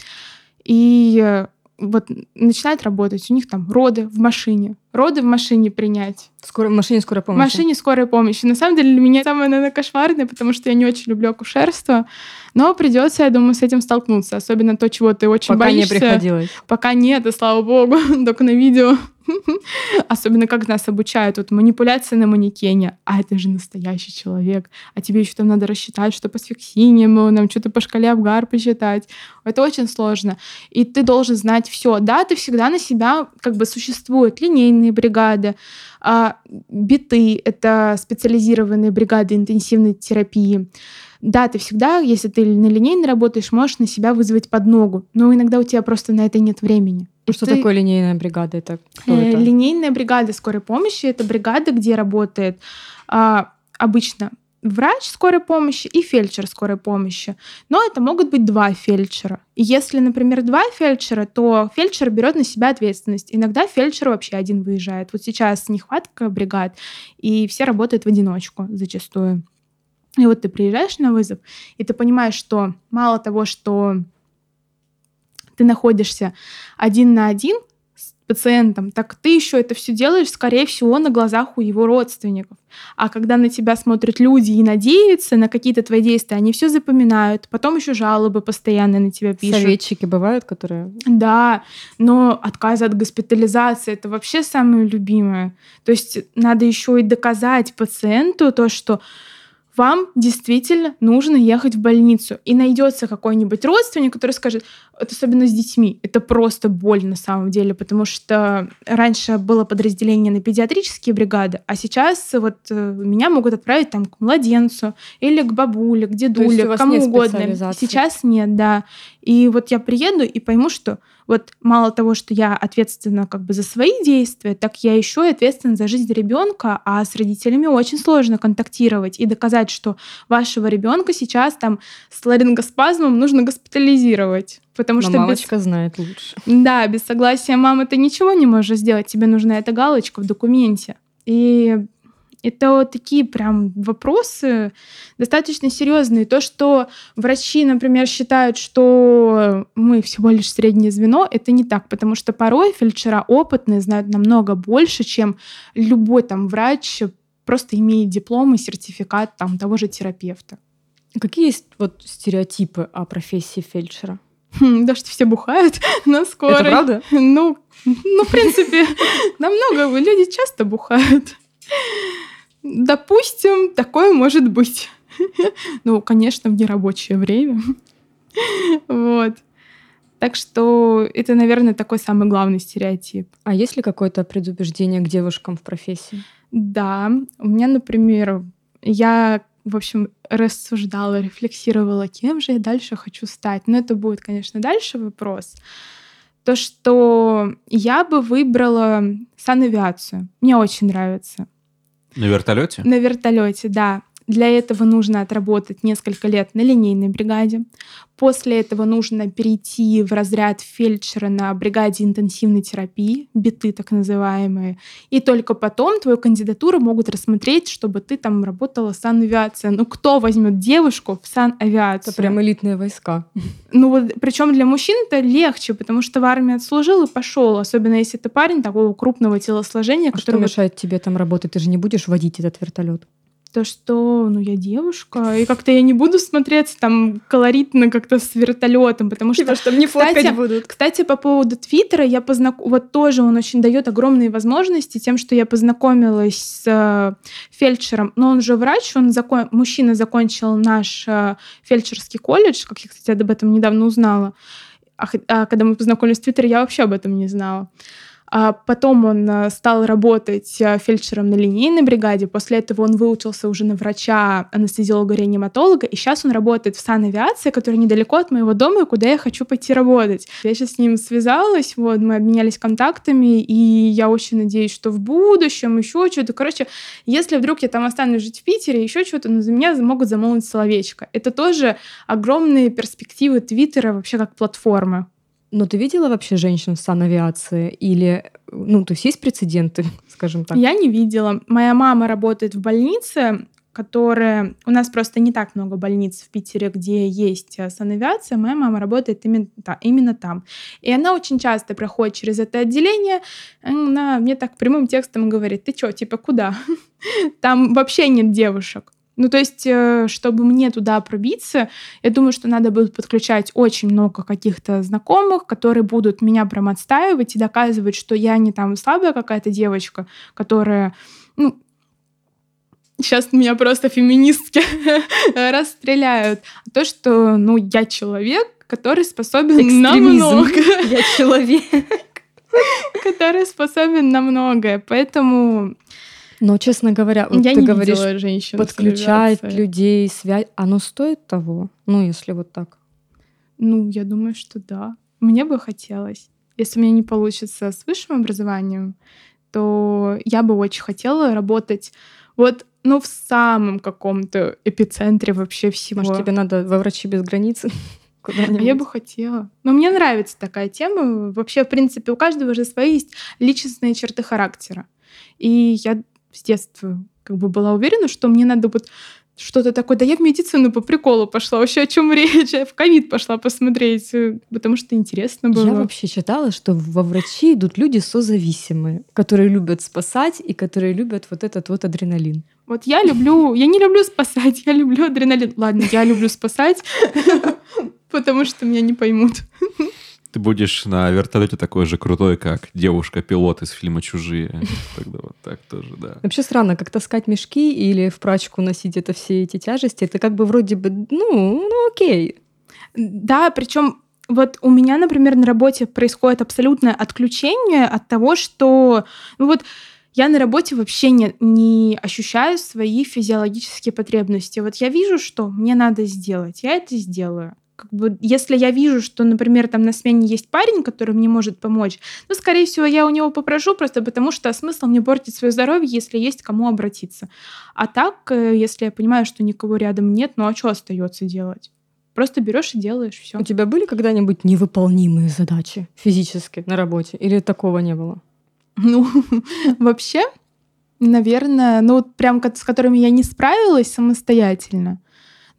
И э, вот начинает работать, у них там роды в машине, роды в машине принять. Скоро, в машине скорой помощи. В машине скорой помощи. На самом деле для меня самое, наверное, кошмарное, потому что я не очень люблю акушерство. Но придется, я думаю, с этим столкнуться. Особенно то, чего ты очень Пока боишься. не приходилось. Пока нет, и слава богу, только на видео. Особенно как нас обучают, вот манипуляция на манекене. А это же настоящий человек. А тебе еще там надо рассчитать, что по сфиксиниям, нам что-то по шкале Абгар посчитать. Это очень сложно. И ты должен знать все. Да, ты всегда на себя как бы существуют линейные бригады, а, биты — это специализированные бригады интенсивной терапии. Да, ты всегда, если ты на линейной работаешь, можешь на себя вызвать подногу, но иногда у тебя просто на это нет времени. Что ты... такое линейная бригада? Это э, это? Линейная бригада скорой помощи — это бригада, где работает а, обычно врач скорой помощи и фельдшер скорой помощи. Но это могут быть два фельдшера. И если, например, два фельдшера, то фельдшер берет на себя ответственность. Иногда фельдшер вообще один выезжает. Вот сейчас нехватка бригад, и все работают в одиночку зачастую. И вот ты приезжаешь на вызов, и ты понимаешь, что мало того, что ты находишься один на один пациентом, так ты еще это все делаешь, скорее всего, на глазах у его родственников. А когда на тебя смотрят люди и надеются на какие-то твои действия, они все запоминают, потом еще жалобы постоянно на тебя пишут. Советчики бывают, которые... Да, но отказы от госпитализации это вообще самое любимое. То есть надо еще и доказать пациенту то, что вам действительно нужно ехать в больницу. И найдется какой-нибудь родственник, который скажет, это особенно с детьми, это просто боль на самом деле, потому что раньше было подразделение на педиатрические бригады, а сейчас вот э, меня могут отправить там к младенцу или к бабуле, к дедуле, к кому угодно. Сейчас нет, да. И вот я приеду и пойму, что вот мало того, что я ответственна как бы за свои действия, так я еще и ответственна за жизнь ребенка, а с родителями очень сложно контактировать и доказать, что вашего ребенка сейчас там с ларингоспазмом нужно госпитализировать. Потому Но что мамочка без... знает лучше. Да, без согласия мамы ты ничего не можешь сделать. Тебе нужна эта галочка в документе. И это такие прям вопросы достаточно серьезные. То, что врачи, например, считают, что мы всего лишь среднее звено, это не так, потому что порой фельдшера опытные знают намного больше, чем любой там врач, просто имеет диплом и сертификат там того же терапевта. Какие есть вот стереотипы о профессии фельдшера? Хм, да, что все бухают на скорой. Это правда? Ну, ну, в принципе, намного люди часто бухают. Допустим, такое может быть. Ну, конечно, в нерабочее время. Вот. Так что это, наверное, такой самый главный стереотип. А есть ли какое-то предубеждение к девушкам в профессии? Да. У меня, например, я, в общем, рассуждала, рефлексировала, кем же я дальше хочу стать. Но это будет, конечно, дальше вопрос. То, что я бы выбрала санавиацию. Мне очень нравится. На вертолете? На вертолете, да. Для этого нужно отработать несколько лет на линейной бригаде. После этого нужно перейти в разряд фельдшера на бригаде интенсивной терапии, биты так называемые. И только потом твою кандидатуру могут рассмотреть, чтобы ты там работала санавиация. Ну кто возьмет девушку в санавиацию? Это прям элитные войска. Ну вот, причем для мужчин это легче, потому что в армии отслужил и пошел, особенно если это парень такого крупного телосложения. А который что мешает тебе там работать? Ты же не будешь водить этот вертолет? То, что, ну, я девушка, и как-то я не буду смотреться там колоритно как-то с вертолетом, потому что... Типа, что мне фоткать будут. Кстати, по поводу Твиттера, я познак... вот тоже он очень дает огромные возможности тем, что я познакомилась с э, фельдшером, но он же врач, он закон... мужчина закончил наш э, фельдшерский колледж, как я, кстати, об этом недавно узнала, а, а когда мы познакомились в Твиттере, я вообще об этом не знала. А потом он э, стал работать э, фельдшером на линейной бригаде. После этого он выучился уже на врача, анестезиолога-реаниматолога. И сейчас он работает в санавиации, которая недалеко от моего дома, куда я хочу пойти работать. Я сейчас с ним связалась, вот, мы обменялись контактами, и я очень надеюсь, что в будущем еще что-то. Короче, если вдруг я там останусь жить в Питере, еще что-то, ну, за меня могут замолвить словечко. Это тоже огромные перспективы Твиттера вообще как платформы. Но ты видела вообще женщин в санавиации? Или, ну, то есть есть прецеденты, скажем так? Я не видела. Моя мама работает в больнице, которая... У нас просто не так много больниц в Питере, где есть э, санавиация. Моя мама работает именно, именно там. И она очень часто проходит через это отделение. Она мне так прямым текстом говорит, ты что, типа, куда? Там вообще нет девушек. Ну, то есть, э, чтобы мне туда пробиться, я думаю, что надо будет подключать очень много каких-то знакомых, которые будут меня прям отстаивать и доказывать, что я не там слабая какая-то девочка, которая, ну, сейчас меня просто феминистки расстреляют. А то, что, ну, я человек, который способен на много. Я человек. Который способен на многое. Поэтому но, честно говоря, вот я ты не говоришь, женщин подключать людей, связь, оно стоит того? Ну, если вот так. Ну, я думаю, что да. Мне бы хотелось. Если у меня не получится с высшим образованием, то я бы очень хотела работать. Вот ну, в самом каком-то эпицентре вообще всего. Может, тебе надо во врачи без границ? куда-нибудь. Я бы хотела. Но мне нравится такая тема. Вообще, в принципе, у каждого же свои есть личностные черты характера. И я с детства как бы была уверена, что мне надо вот что-то такое. Да я в медицину по приколу пошла. Вообще о чем речь? Я в ковид пошла посмотреть, э, потому что интересно было. Я вообще читала, что во врачи идут люди созависимые, которые любят спасать и которые любят вот этот вот адреналин. Вот я люблю, я не люблю спасать, я люблю адреналин. Ладно, я люблю спасать, потому что меня не поймут. Ты будешь на вертолете такой же крутой, как девушка-пилот из фильма «Чужие». Тогда вот так тоже, да. Вообще странно, как таскать мешки или в прачку носить это все эти тяжести. Это как бы вроде бы, ну, ну окей. Да, причем вот у меня, например, на работе происходит абсолютное отключение от того, что ну вот я на работе вообще не, не ощущаю свои физиологические потребности. Вот я вижу, что мне надо сделать, я это сделаю как бы, если я вижу, что, например, там на смене есть парень, который мне может помочь, ну, скорее всего, я у него попрошу просто потому, что смысл мне портить свое здоровье, если есть кому обратиться. А так, э, если я понимаю, что никого рядом нет, ну а что остается делать? Просто берешь и делаешь все. У тебя были когда-нибудь невыполнимые задачи физически на работе? Или такого не было? Ну, вообще, наверное, ну вот прям с которыми я не справилась самостоятельно.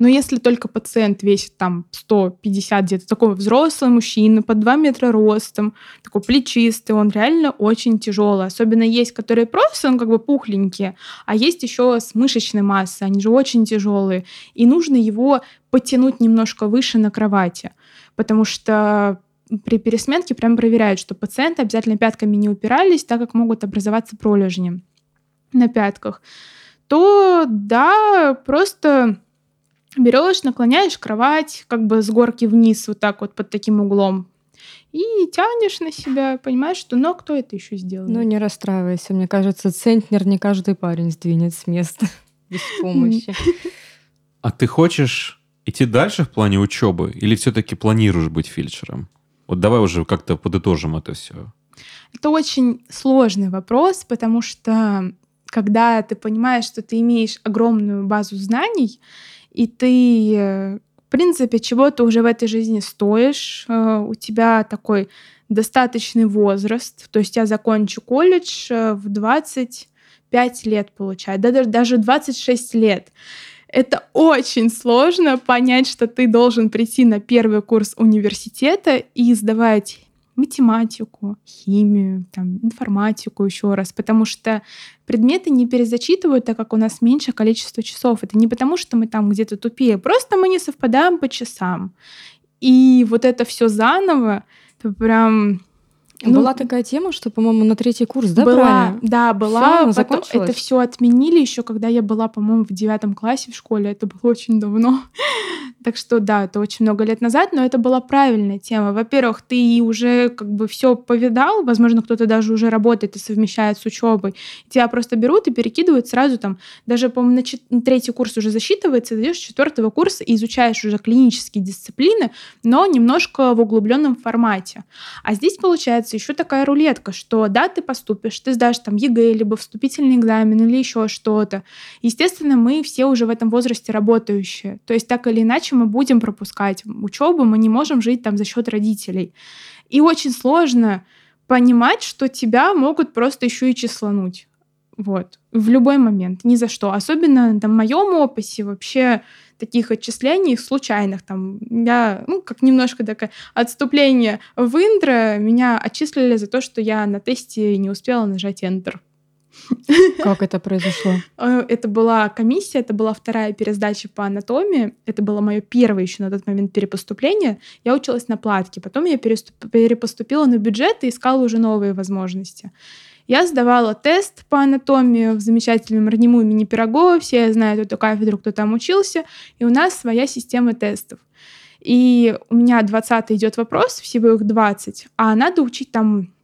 Но если только пациент весит там 150 где-то, такой взрослый мужчина, под 2 метра ростом, такой плечистый, он реально очень тяжелый. Особенно есть, которые просто, ну, как бы пухленькие, а есть еще с мышечной массой, они же очень тяжелые. И нужно его потянуть немножко выше на кровати, потому что при пересменке прям проверяют, что пациенты обязательно пятками не упирались, так как могут образоваться пролежни на пятках, то да, просто берешь, наклоняешь кровать как бы с горки вниз вот так вот под таким углом и тянешь на себя, понимаешь, что ну а кто это еще сделает? Ну не расстраивайся, мне кажется, центнер не каждый парень сдвинет с места без помощи. А ты хочешь идти дальше в плане учебы или все-таки планируешь быть фельдшером? Вот давай уже как-то подытожим это все. Это очень сложный вопрос, потому что когда ты понимаешь, что ты имеешь огромную базу знаний, и ты, э, в принципе, чего-то уже в этой жизни стоишь, э, у тебя такой достаточный возраст, то есть я закончу колледж э, в 25 лет, получается, да, даже 26 лет. Это очень сложно понять, что ты должен прийти на первый курс университета и сдавать математику, химию, там, информатику еще раз, потому что предметы не перезачитывают, так как у нас меньше количество часов. Это не потому, что мы там где-то тупее, просто мы не совпадаем по часам. И вот это все заново, это прям ну, была такая тема, что, по-моему, на третий курс, да, была, правильно? Да, была. Всё, потом это все отменили еще, когда я была, по-моему, в девятом классе в школе. Это было очень давно. Так что да, это очень много лет назад, но это была правильная тема. Во-первых, ты уже как бы все повидал, возможно, кто-то даже уже работает и совмещает с учебой. Тебя просто берут и перекидывают сразу там, даже, по-моему, на, чет- на третий курс уже засчитывается, ты идешь с четвертого курса и изучаешь уже клинические дисциплины, но немножко в углубленном формате. А здесь получается еще такая рулетка, что да, ты поступишь, ты сдашь там ЕГЭ, либо вступительный экзамен или еще что-то. Естественно, мы все уже в этом возрасте работающие. То есть так или иначе мы будем пропускать учебу, мы не можем жить там за счет родителей. И очень сложно понимать, что тебя могут просто еще и числануть. Вот. В любой момент, ни за что. Особенно в моем опыте вообще таких отчислений случайных. Там, я, ну, как немножко такое отступление в интро, меня отчислили за то, что я на тесте не успела нажать Enter. Как это произошло? Э, это была комиссия, это была вторая пересдача по анатомии. Это было мое первое еще на тот момент перепоступление. Я училась на платке. Потом я перепоступила на бюджет и искала уже новые возможности. Я сдавала тест по анатомии в замечательном РНИМУ имени Пирогова. Все знают эту кафедру, кто там учился. И у нас своя система тестов. И у меня 20 идет вопрос, всего их 20, а надо учить там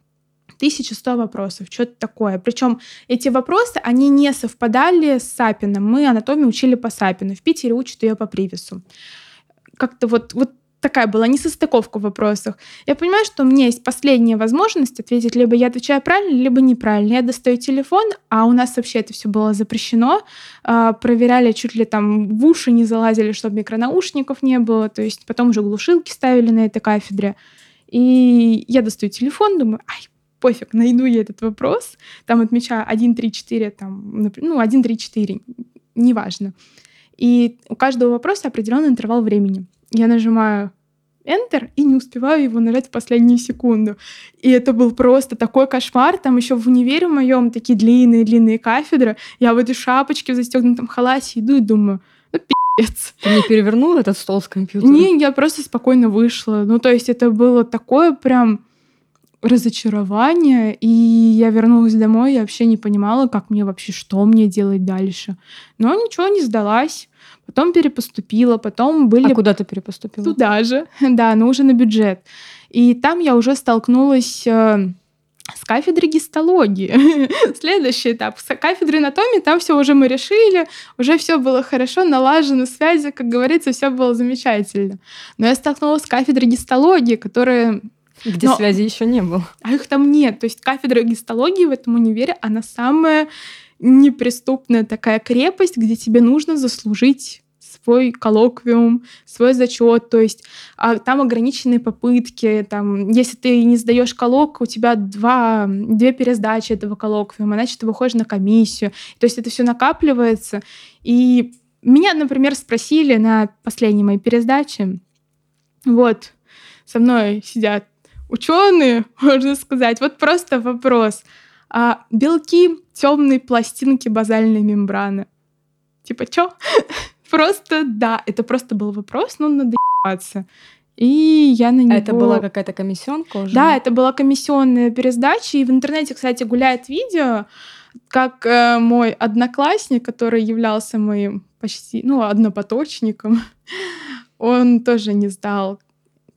1100 вопросов, что-то такое. Причем эти вопросы, они не совпадали с Сапином. Мы анатомию учили по Сапину. В Питере учат ее по Привесу. Как-то вот, вот такая была несостыковка в вопросах. Я понимаю, что у меня есть последняя возможность ответить, либо я отвечаю правильно, либо неправильно. Я достаю телефон, а у нас вообще это все было запрещено. А, проверяли чуть ли там в уши не залазили, чтобы микронаушников не было. То есть потом уже глушилки ставили на этой кафедре. И я достаю телефон, думаю, ай, пофиг, найду я этот вопрос. Там отмечаю 1, 3, 4, там, ну, 1, 3, 4, неважно. И у каждого вопроса определенный интервал времени. Я нажимаю Enter и не успеваю его нажать в последнюю секунду. И это был просто такой кошмар. Там еще в универе моем такие длинные-длинные кафедры. Я в этой шапочке в застегнутом халате иду и думаю, ну, пи***ц. Ты не перевернул этот стол с компьютером? Не, я просто спокойно вышла. Ну, то есть это было такое прям разочарование, и я вернулась домой, я вообще не понимала, как мне вообще, что мне делать дальше. Но ничего, не сдалась. Потом перепоступила, потом были... А куда ты перепоступила? Туда же, да, но уже на бюджет. И там я уже столкнулась э, с кафедрой гистологии. Следующий этап. С кафедрой анатомии там все уже мы решили, уже все было хорошо, налажено, связи, как говорится, все было замечательно. Но я столкнулась с кафедрой гистологии, которая где Но... связи еще не было. А их там нет. То есть кафедра гистологии в этом универе, она самая неприступная такая крепость, где тебе нужно заслужить свой коллоквиум, свой зачет, то есть а, там ограниченные попытки, там, если ты не сдаешь коллок, у тебя два, две пересдачи этого коллоквиума, значит, ты выходишь на комиссию, то есть это все накапливается, и меня, например, спросили на последней моей пересдаче, вот, со мной сидят ученые, можно сказать, вот просто вопрос – а, белки темной пластинки базальной мембраны. Типа, чё? просто да, это просто был вопрос, но надо ебаться. И я на него... Это была какая-то комиссионка уже? Да, это была комиссионная пересдача. И в интернете, кстати, гуляет видео, как э, мой одноклассник, который являлся моим почти, ну, однопоточником, он тоже не сдал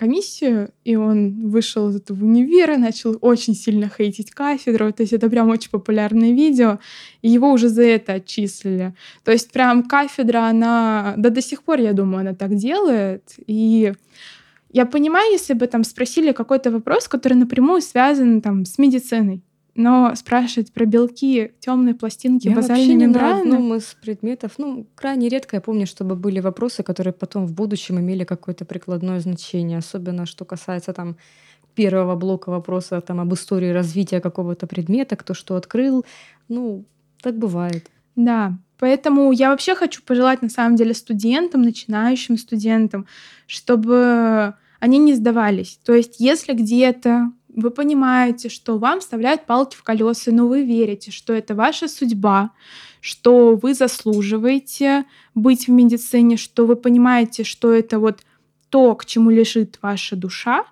комиссию, и он вышел из этого универа, начал очень сильно хейтить кафедру. То есть это прям очень популярное видео, и его уже за это отчислили. То есть прям кафедра, она... Да до сих пор, я думаю, она так делает. И я понимаю, если бы там спросили какой-то вопрос, который напрямую связан там с медициной, но спрашивать про белки, темные пластинки, я базальные мембраны... на одном из предметов, ну, крайне редко я помню, чтобы были вопросы, которые потом в будущем имели какое-то прикладное значение, особенно что касается там первого блока вопроса там об истории развития какого-то предмета, кто что открыл. Ну, так бывает. Да, поэтому я вообще хочу пожелать на самом деле студентам, начинающим студентам, чтобы они не сдавались. То есть если где-то вы понимаете, что вам вставляют палки в колеса, но вы верите, что это ваша судьба, что вы заслуживаете быть в медицине, что вы понимаете, что это вот то, к чему лежит ваша душа,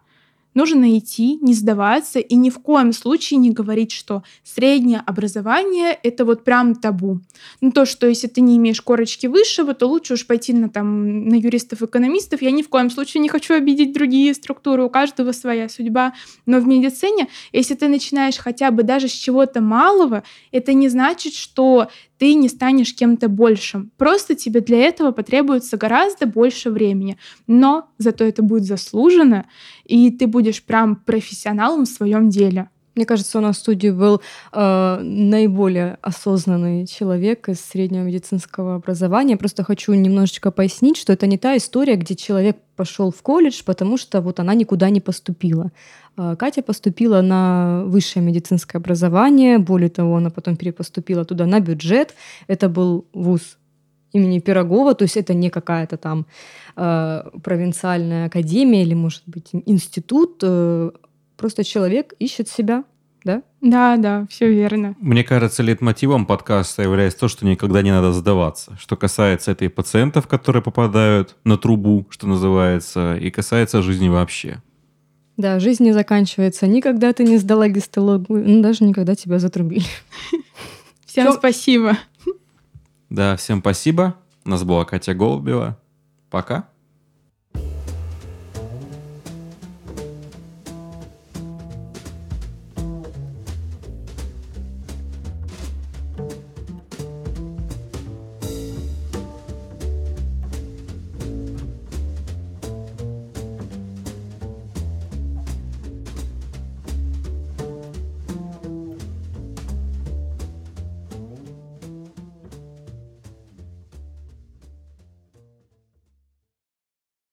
Нужно идти, не сдаваться и ни в коем случае не говорить, что среднее образование — это вот прям табу. Ну, то, что если ты не имеешь корочки высшего, то лучше уж пойти на, там, на юристов-экономистов. Я ни в коем случае не хочу обидеть другие структуры, у каждого своя судьба. Но в медицине, если ты начинаешь хотя бы даже с чего-то малого, это не значит, что ты не станешь кем-то большим. Просто тебе для этого потребуется гораздо больше времени. Но зато это будет заслуженно, и ты будешь прям профессионалом в своем деле. Мне кажется, у нас в студии был э, наиболее осознанный человек из среднего медицинского образования. Просто хочу немножечко пояснить, что это не та история, где человек пошел в колледж, потому что вот она никуда не поступила. Э, Катя поступила на высшее медицинское образование, более того, она потом перепоступила туда на бюджет. Это был вуз имени Пирогова, то есть это не какая-то там э, провинциальная академия или, может быть, институт. Э, Просто человек ищет себя, да? Да, да, все верно. Мне кажется, лейтмотивом подкаста является то, что никогда не надо сдаваться. Что касается этой пациентов, которые попадают на трубу, что называется, и касается жизни вообще. Да, жизнь не заканчивается. Никогда ты не сдала гистологию, ну, даже никогда тебя затрубили. Всем спасибо. Да, всем спасибо. У нас была Катя Голубева. Пока.